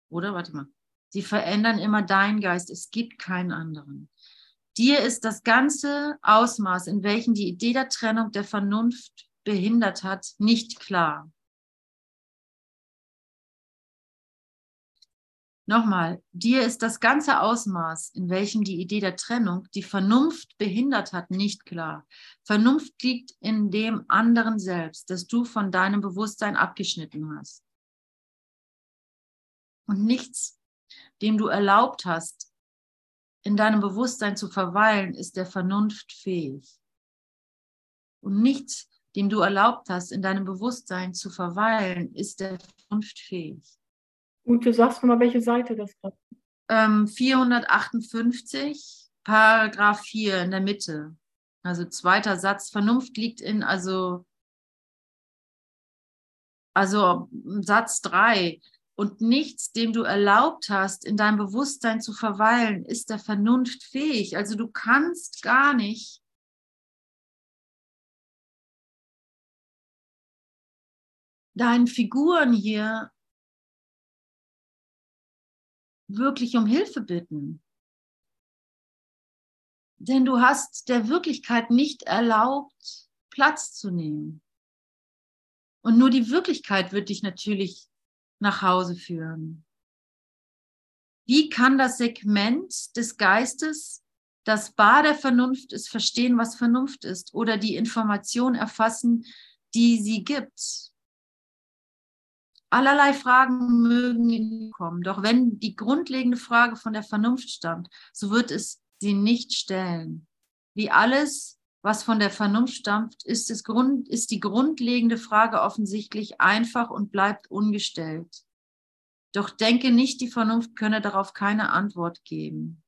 Oder? Warte mal. Sie verändern immer deinen Geist. Es gibt keinen anderen. Dir ist das ganze Ausmaß, in welchem die Idee der Trennung der Vernunft behindert hat, nicht klar. Nochmal, dir ist das ganze Ausmaß, in welchem die Idee der Trennung die Vernunft behindert hat, nicht klar. Vernunft liegt in dem anderen Selbst, das du von deinem Bewusstsein abgeschnitten hast. Und nichts, dem du erlaubt hast, in deinem Bewusstsein zu verweilen, ist der Vernunft fähig. Und nichts, dem du erlaubt hast, in deinem Bewusstsein zu verweilen, ist der Vernunft fähig. Und du sagst mal, welche Seite das ist. Ähm, 458, Paragraph 4 in der Mitte. Also zweiter Satz. Vernunft liegt in, also, also Satz 3. Und nichts, dem du erlaubt hast, in deinem Bewusstsein zu verweilen, ist der Vernunft fähig. Also du kannst gar nicht deinen Figuren hier wirklich um Hilfe bitten. Denn du hast der Wirklichkeit nicht erlaubt, Platz zu nehmen. Und nur die Wirklichkeit wird dich natürlich nach Hause führen. Wie kann das Segment des Geistes, das Bar der Vernunft ist, verstehen, was Vernunft ist oder die Information erfassen, die sie gibt? Allerlei Fragen mögen kommen, doch wenn die grundlegende Frage von der Vernunft stammt, so wird es sie nicht stellen. Wie alles, was von der Vernunft stammt, ist, es Grund, ist die grundlegende Frage offensichtlich einfach und bleibt ungestellt. Doch denke nicht, die Vernunft könne darauf keine Antwort geben.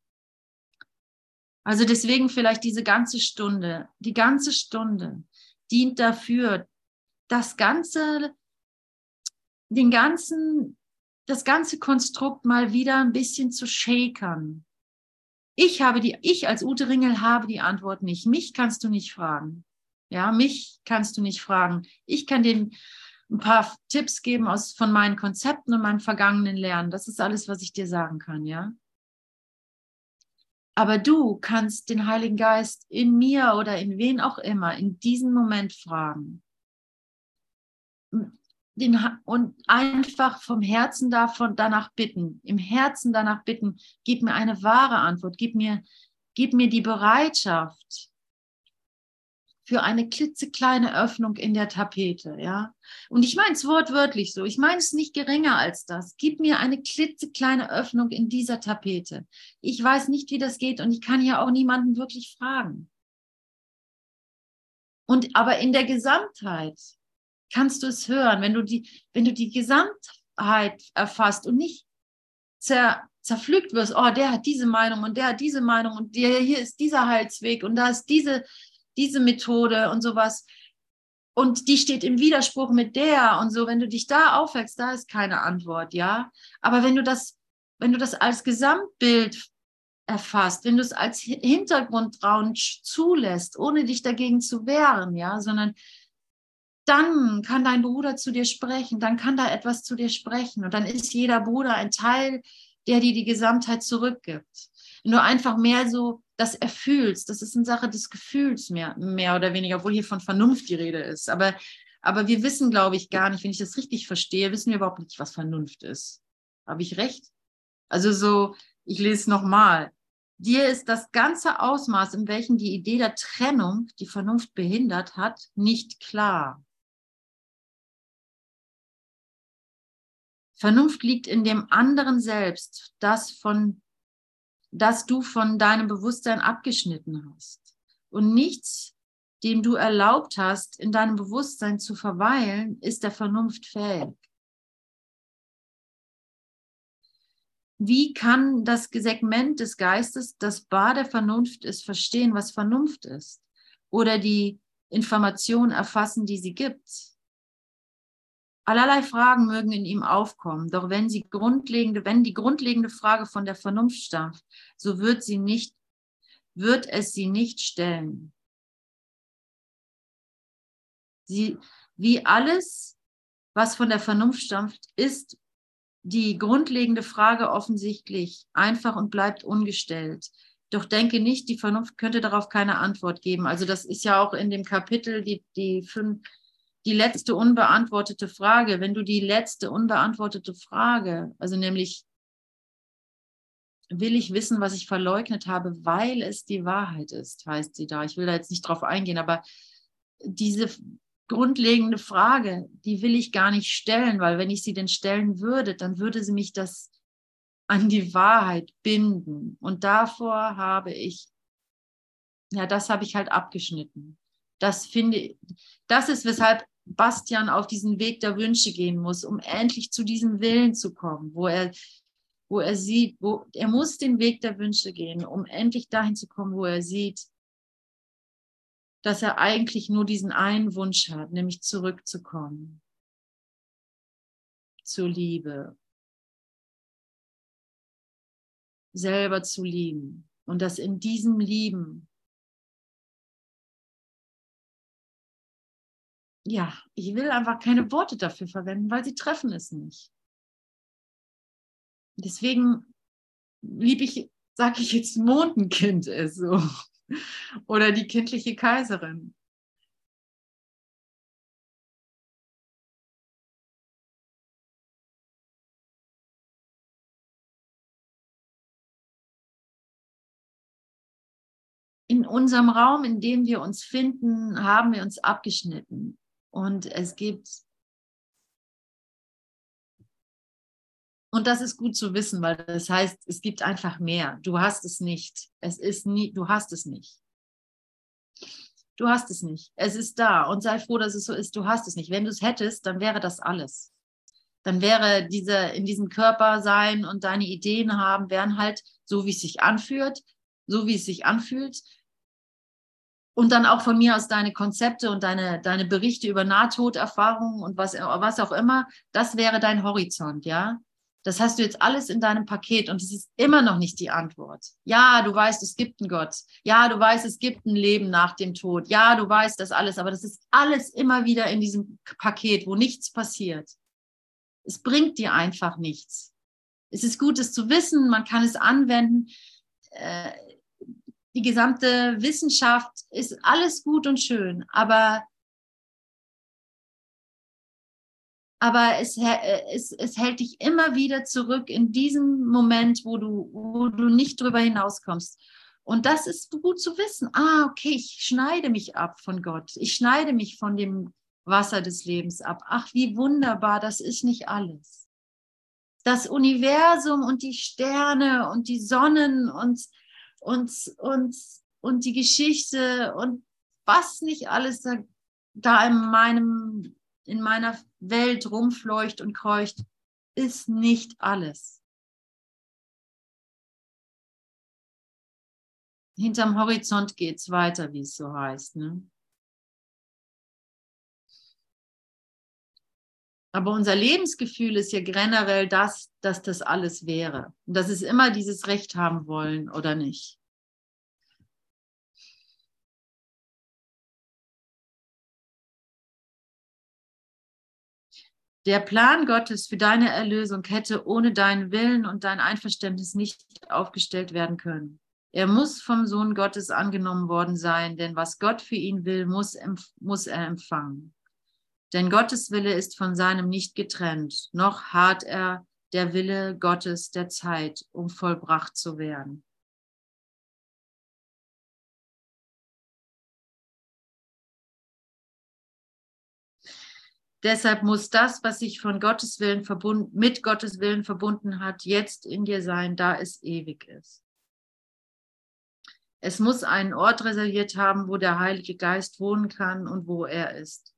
Also deswegen vielleicht diese ganze Stunde, die ganze Stunde dient dafür, das ganze, den ganzen, das ganze Konstrukt mal wieder ein bisschen zu shakern, ich habe die, ich als Ute Ringel habe die Antwort nicht. Mich kannst du nicht fragen. Ja, mich kannst du nicht fragen. Ich kann den, ein paar Tipps geben aus, von meinen Konzepten und meinem vergangenen Lernen. Das ist alles, was ich dir sagen kann, ja. Aber du kannst den Heiligen Geist in mir oder in wen auch immer in diesem Moment fragen. Den, und einfach vom Herzen davon danach bitten, im Herzen danach bitten, gib mir eine wahre Antwort, gib mir, gib mir die Bereitschaft, für eine klitzekleine Öffnung in der Tapete, ja. Und ich meine es wortwörtlich so. Ich meine es nicht geringer als das. Gib mir eine klitzekleine Öffnung in dieser Tapete. Ich weiß nicht, wie das geht und ich kann ja auch niemanden wirklich fragen. Und aber in der Gesamtheit kannst du es hören, wenn du die, wenn du die Gesamtheit erfasst und nicht zer, zerpflückt wirst, oh, der hat diese Meinung und der hat diese Meinung und der, hier ist dieser Heilsweg und da ist diese diese Methode und sowas. Und die steht im Widerspruch mit der und so, wenn du dich da aufwächst, da ist keine Antwort, ja. Aber wenn du das, wenn du das als Gesamtbild erfasst, wenn du es als Hintergrundraum zulässt, ohne dich dagegen zu wehren, ja, sondern dann kann dein Bruder zu dir sprechen, dann kann da etwas zu dir sprechen und dann ist jeder Bruder ein Teil, der dir die Gesamtheit zurückgibt. Du einfach mehr so das erfühlst. Das ist eine Sache des Gefühls mehr, mehr oder weniger, obwohl hier von Vernunft die Rede ist. Aber, aber wir wissen, glaube ich, gar nicht, wenn ich das richtig verstehe, wissen wir überhaupt nicht, was Vernunft ist. Habe ich recht? Also so, ich lese nochmal. Dir ist das ganze Ausmaß, in welchem die Idee der Trennung die Vernunft behindert hat, nicht klar. Vernunft liegt in dem anderen selbst, das von dass du von deinem Bewusstsein abgeschnitten hast. Und nichts, dem du erlaubt hast, in deinem Bewusstsein zu verweilen, ist der Vernunft fähig. Wie kann das Segment des Geistes, das Bar der Vernunft ist, verstehen, was Vernunft ist? Oder die Information erfassen, die sie gibt? Allerlei Fragen mögen in ihm aufkommen, doch wenn, sie grundlegende, wenn die grundlegende Frage von der Vernunft stammt, so wird, sie nicht, wird es sie nicht stellen. Sie, wie alles, was von der Vernunft stammt, ist die grundlegende Frage offensichtlich einfach und bleibt ungestellt. Doch denke nicht, die Vernunft könnte darauf keine Antwort geben. Also das ist ja auch in dem Kapitel, die, die fünf, die letzte unbeantwortete Frage, wenn du die letzte unbeantwortete Frage, also nämlich, will ich wissen, was ich verleugnet habe, weil es die Wahrheit ist, heißt sie da. Ich will da jetzt nicht drauf eingehen, aber diese grundlegende Frage, die will ich gar nicht stellen, weil wenn ich sie denn stellen würde, dann würde sie mich das an die Wahrheit binden. Und davor habe ich, ja, das habe ich halt abgeschnitten. Das finde, das ist, weshalb Bastian auf diesen Weg der Wünsche gehen muss, um endlich zu diesem Willen zu kommen, wo er, wo er sieht, wo er muss den Weg der Wünsche gehen, um endlich dahin zu kommen, wo er sieht, dass er eigentlich nur diesen einen Wunsch hat, nämlich zurückzukommen zur Liebe, selber zu lieben und dass in diesem Lieben ja, ich will einfach keine Worte dafür verwenden, weil sie treffen es nicht. Deswegen liebe ich, sage ich jetzt, Mondenkind ist so. Oder die kindliche Kaiserin. in unserem Raum, in dem wir uns finden, haben wir uns abgeschnitten. Und es gibt, und das ist gut zu wissen, weil das heißt, es gibt einfach mehr. Du hast es nicht. Es ist nie, du hast es nicht. Du hast es nicht. Es ist da und sei froh, dass es so ist. Du hast es nicht. Wenn du es hättest, dann wäre das alles. Dann wäre diese in diesem Körper sein und deine Ideen haben, wären halt so, wie es sich anfühlt, so wie es sich anfühlt und dann auch von mir aus deine Konzepte und deine, deine Berichte über Nahtoderfahrungen und was, was auch immer, das wäre dein Horizont, ja. Das hast du jetzt alles in deinem Paket und es ist immer noch nicht die Antwort. Ja, du weißt, es gibt einen Gott. Ja, du weißt, es gibt ein Leben nach dem Tod. Ja, du weißt das alles, aber das ist alles immer wieder in diesem Paket, wo nichts passiert. Es bringt dir einfach nichts. Es ist gut, es zu wissen, man kann es anwenden. Äh, die gesamte Wissenschaft ist alles gut und schön, aber aber es, äh, es, es hält dich immer wieder zurück in diesem Moment, wo du, wo du nicht drüber hinauskommst. Und das ist gut zu wissen. Ah, okay, ich schneide mich ab von Gott. Ich schneide mich von dem Wasser des Lebens ab. Ach, wie wunderbar, das ist nicht alles. Das Universum und die Sterne und die Sonnen und, und, und, und die Geschichte und was nicht alles da, da in meinem in meiner Welt rumfleucht und kreucht, ist nicht alles. Hinterm Horizont geht es weiter, wie es so heißt. Ne? Aber unser Lebensgefühl ist ja generell das, dass das alles wäre. Und das ist immer dieses Recht haben wollen oder nicht. Der Plan Gottes für deine Erlösung hätte ohne deinen Willen und dein Einverständnis nicht aufgestellt werden können. Er muss vom Sohn Gottes angenommen worden sein, denn was Gott für ihn will, muss, muss er empfangen. Denn Gottes Wille ist von seinem nicht getrennt, noch hart er der Wille Gottes der Zeit, um vollbracht zu werden. Deshalb muss das, was sich von Gottes Willen verbunden, mit Gottes Willen verbunden hat, jetzt in dir sein, da es ewig ist. Es muss einen Ort reserviert haben, wo der Heilige Geist wohnen kann und wo er ist.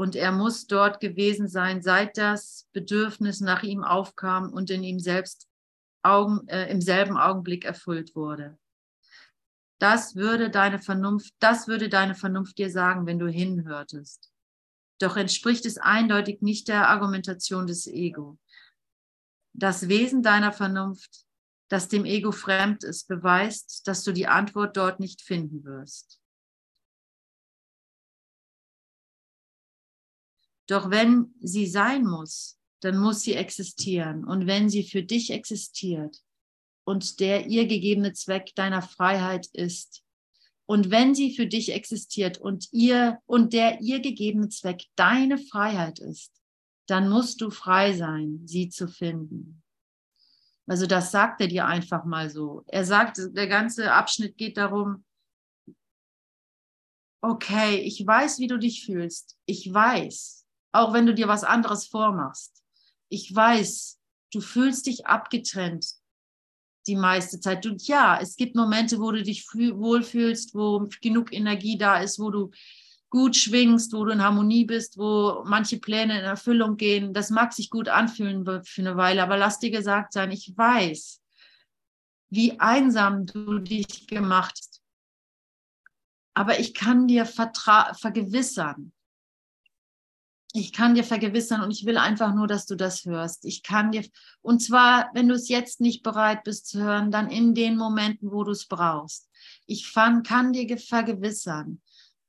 Und er muss dort gewesen sein, seit das Bedürfnis nach ihm aufkam und in ihm selbst Augen, äh, im selben Augenblick erfüllt wurde. Das würde deine Vernunft, das würde deine Vernunft dir sagen, wenn du hinhörtest. Doch entspricht es eindeutig nicht der Argumentation des Ego. Das Wesen deiner Vernunft, das dem Ego fremd ist, beweist, dass du die Antwort dort nicht finden wirst. Doch wenn sie sein muss, dann muss sie existieren. Und wenn sie für dich existiert und der ihr gegebene Zweck deiner Freiheit ist, und wenn sie für dich existiert und ihr und der ihr gegebene Zweck deine Freiheit ist, dann musst du frei sein, sie zu finden. Also das sagt er dir einfach mal so. Er sagt, der ganze Abschnitt geht darum, okay, ich weiß, wie du dich fühlst. Ich weiß, auch wenn du dir was anderes vormachst. Ich weiß, du fühlst dich abgetrennt die meiste Zeit. Und ja, es gibt Momente, wo du dich wohlfühlst, wo genug Energie da ist, wo du gut schwingst, wo du in Harmonie bist, wo manche Pläne in Erfüllung gehen. Das mag sich gut anfühlen für eine Weile, aber lass dir gesagt sein, ich weiß, wie einsam du dich gemacht hast. Aber ich kann dir vergewissern, ich kann dir vergewissern und ich will einfach nur, dass du das hörst. Ich kann dir, und zwar, wenn du es jetzt nicht bereit bist zu hören, dann in den Momenten, wo du es brauchst. Ich fang, kann dir vergewissern,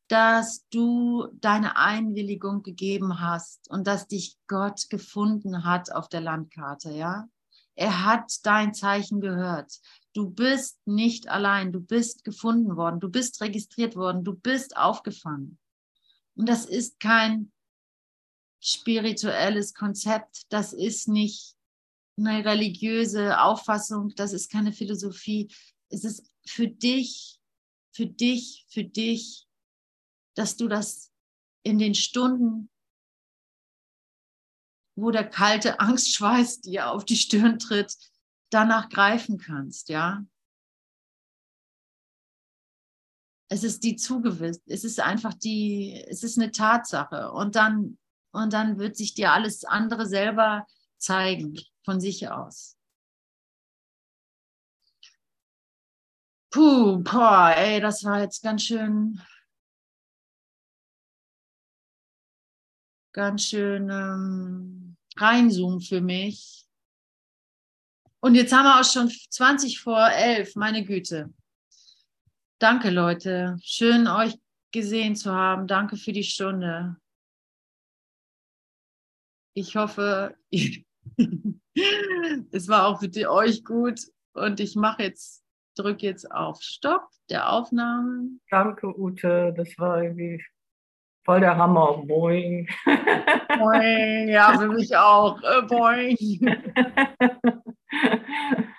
dass du deine Einwilligung gegeben hast und dass dich Gott gefunden hat auf der Landkarte, ja? Er hat dein Zeichen gehört. Du bist nicht allein, du bist gefunden worden, du bist registriert worden, du bist aufgefangen. Und das ist kein spirituelles Konzept, das ist nicht eine religiöse Auffassung, das ist keine Philosophie. Es ist für dich, für dich, für dich, dass du das in den Stunden, wo der kalte Angstschweiß dir auf die Stirn tritt, danach greifen kannst, ja. Es ist die zugewiss, es ist einfach die, es ist eine Tatsache. Und dann und dann wird sich dir alles andere selber zeigen von sich aus. Puh, boah, ey, das war jetzt ganz schön, ganz schön ähm, reinzoomen für mich. Und jetzt haben wir auch schon 20 vor 11, meine Güte. Danke, Leute. Schön, euch gesehen zu haben. Danke für die Stunde. Ich hoffe, es war auch für euch gut. Und ich mache jetzt, drücke jetzt auf Stopp der Aufnahme. Danke, Ute. Das war irgendwie voll der Hammer. Boing. Boing. Ja, für mich auch. Äh, boing.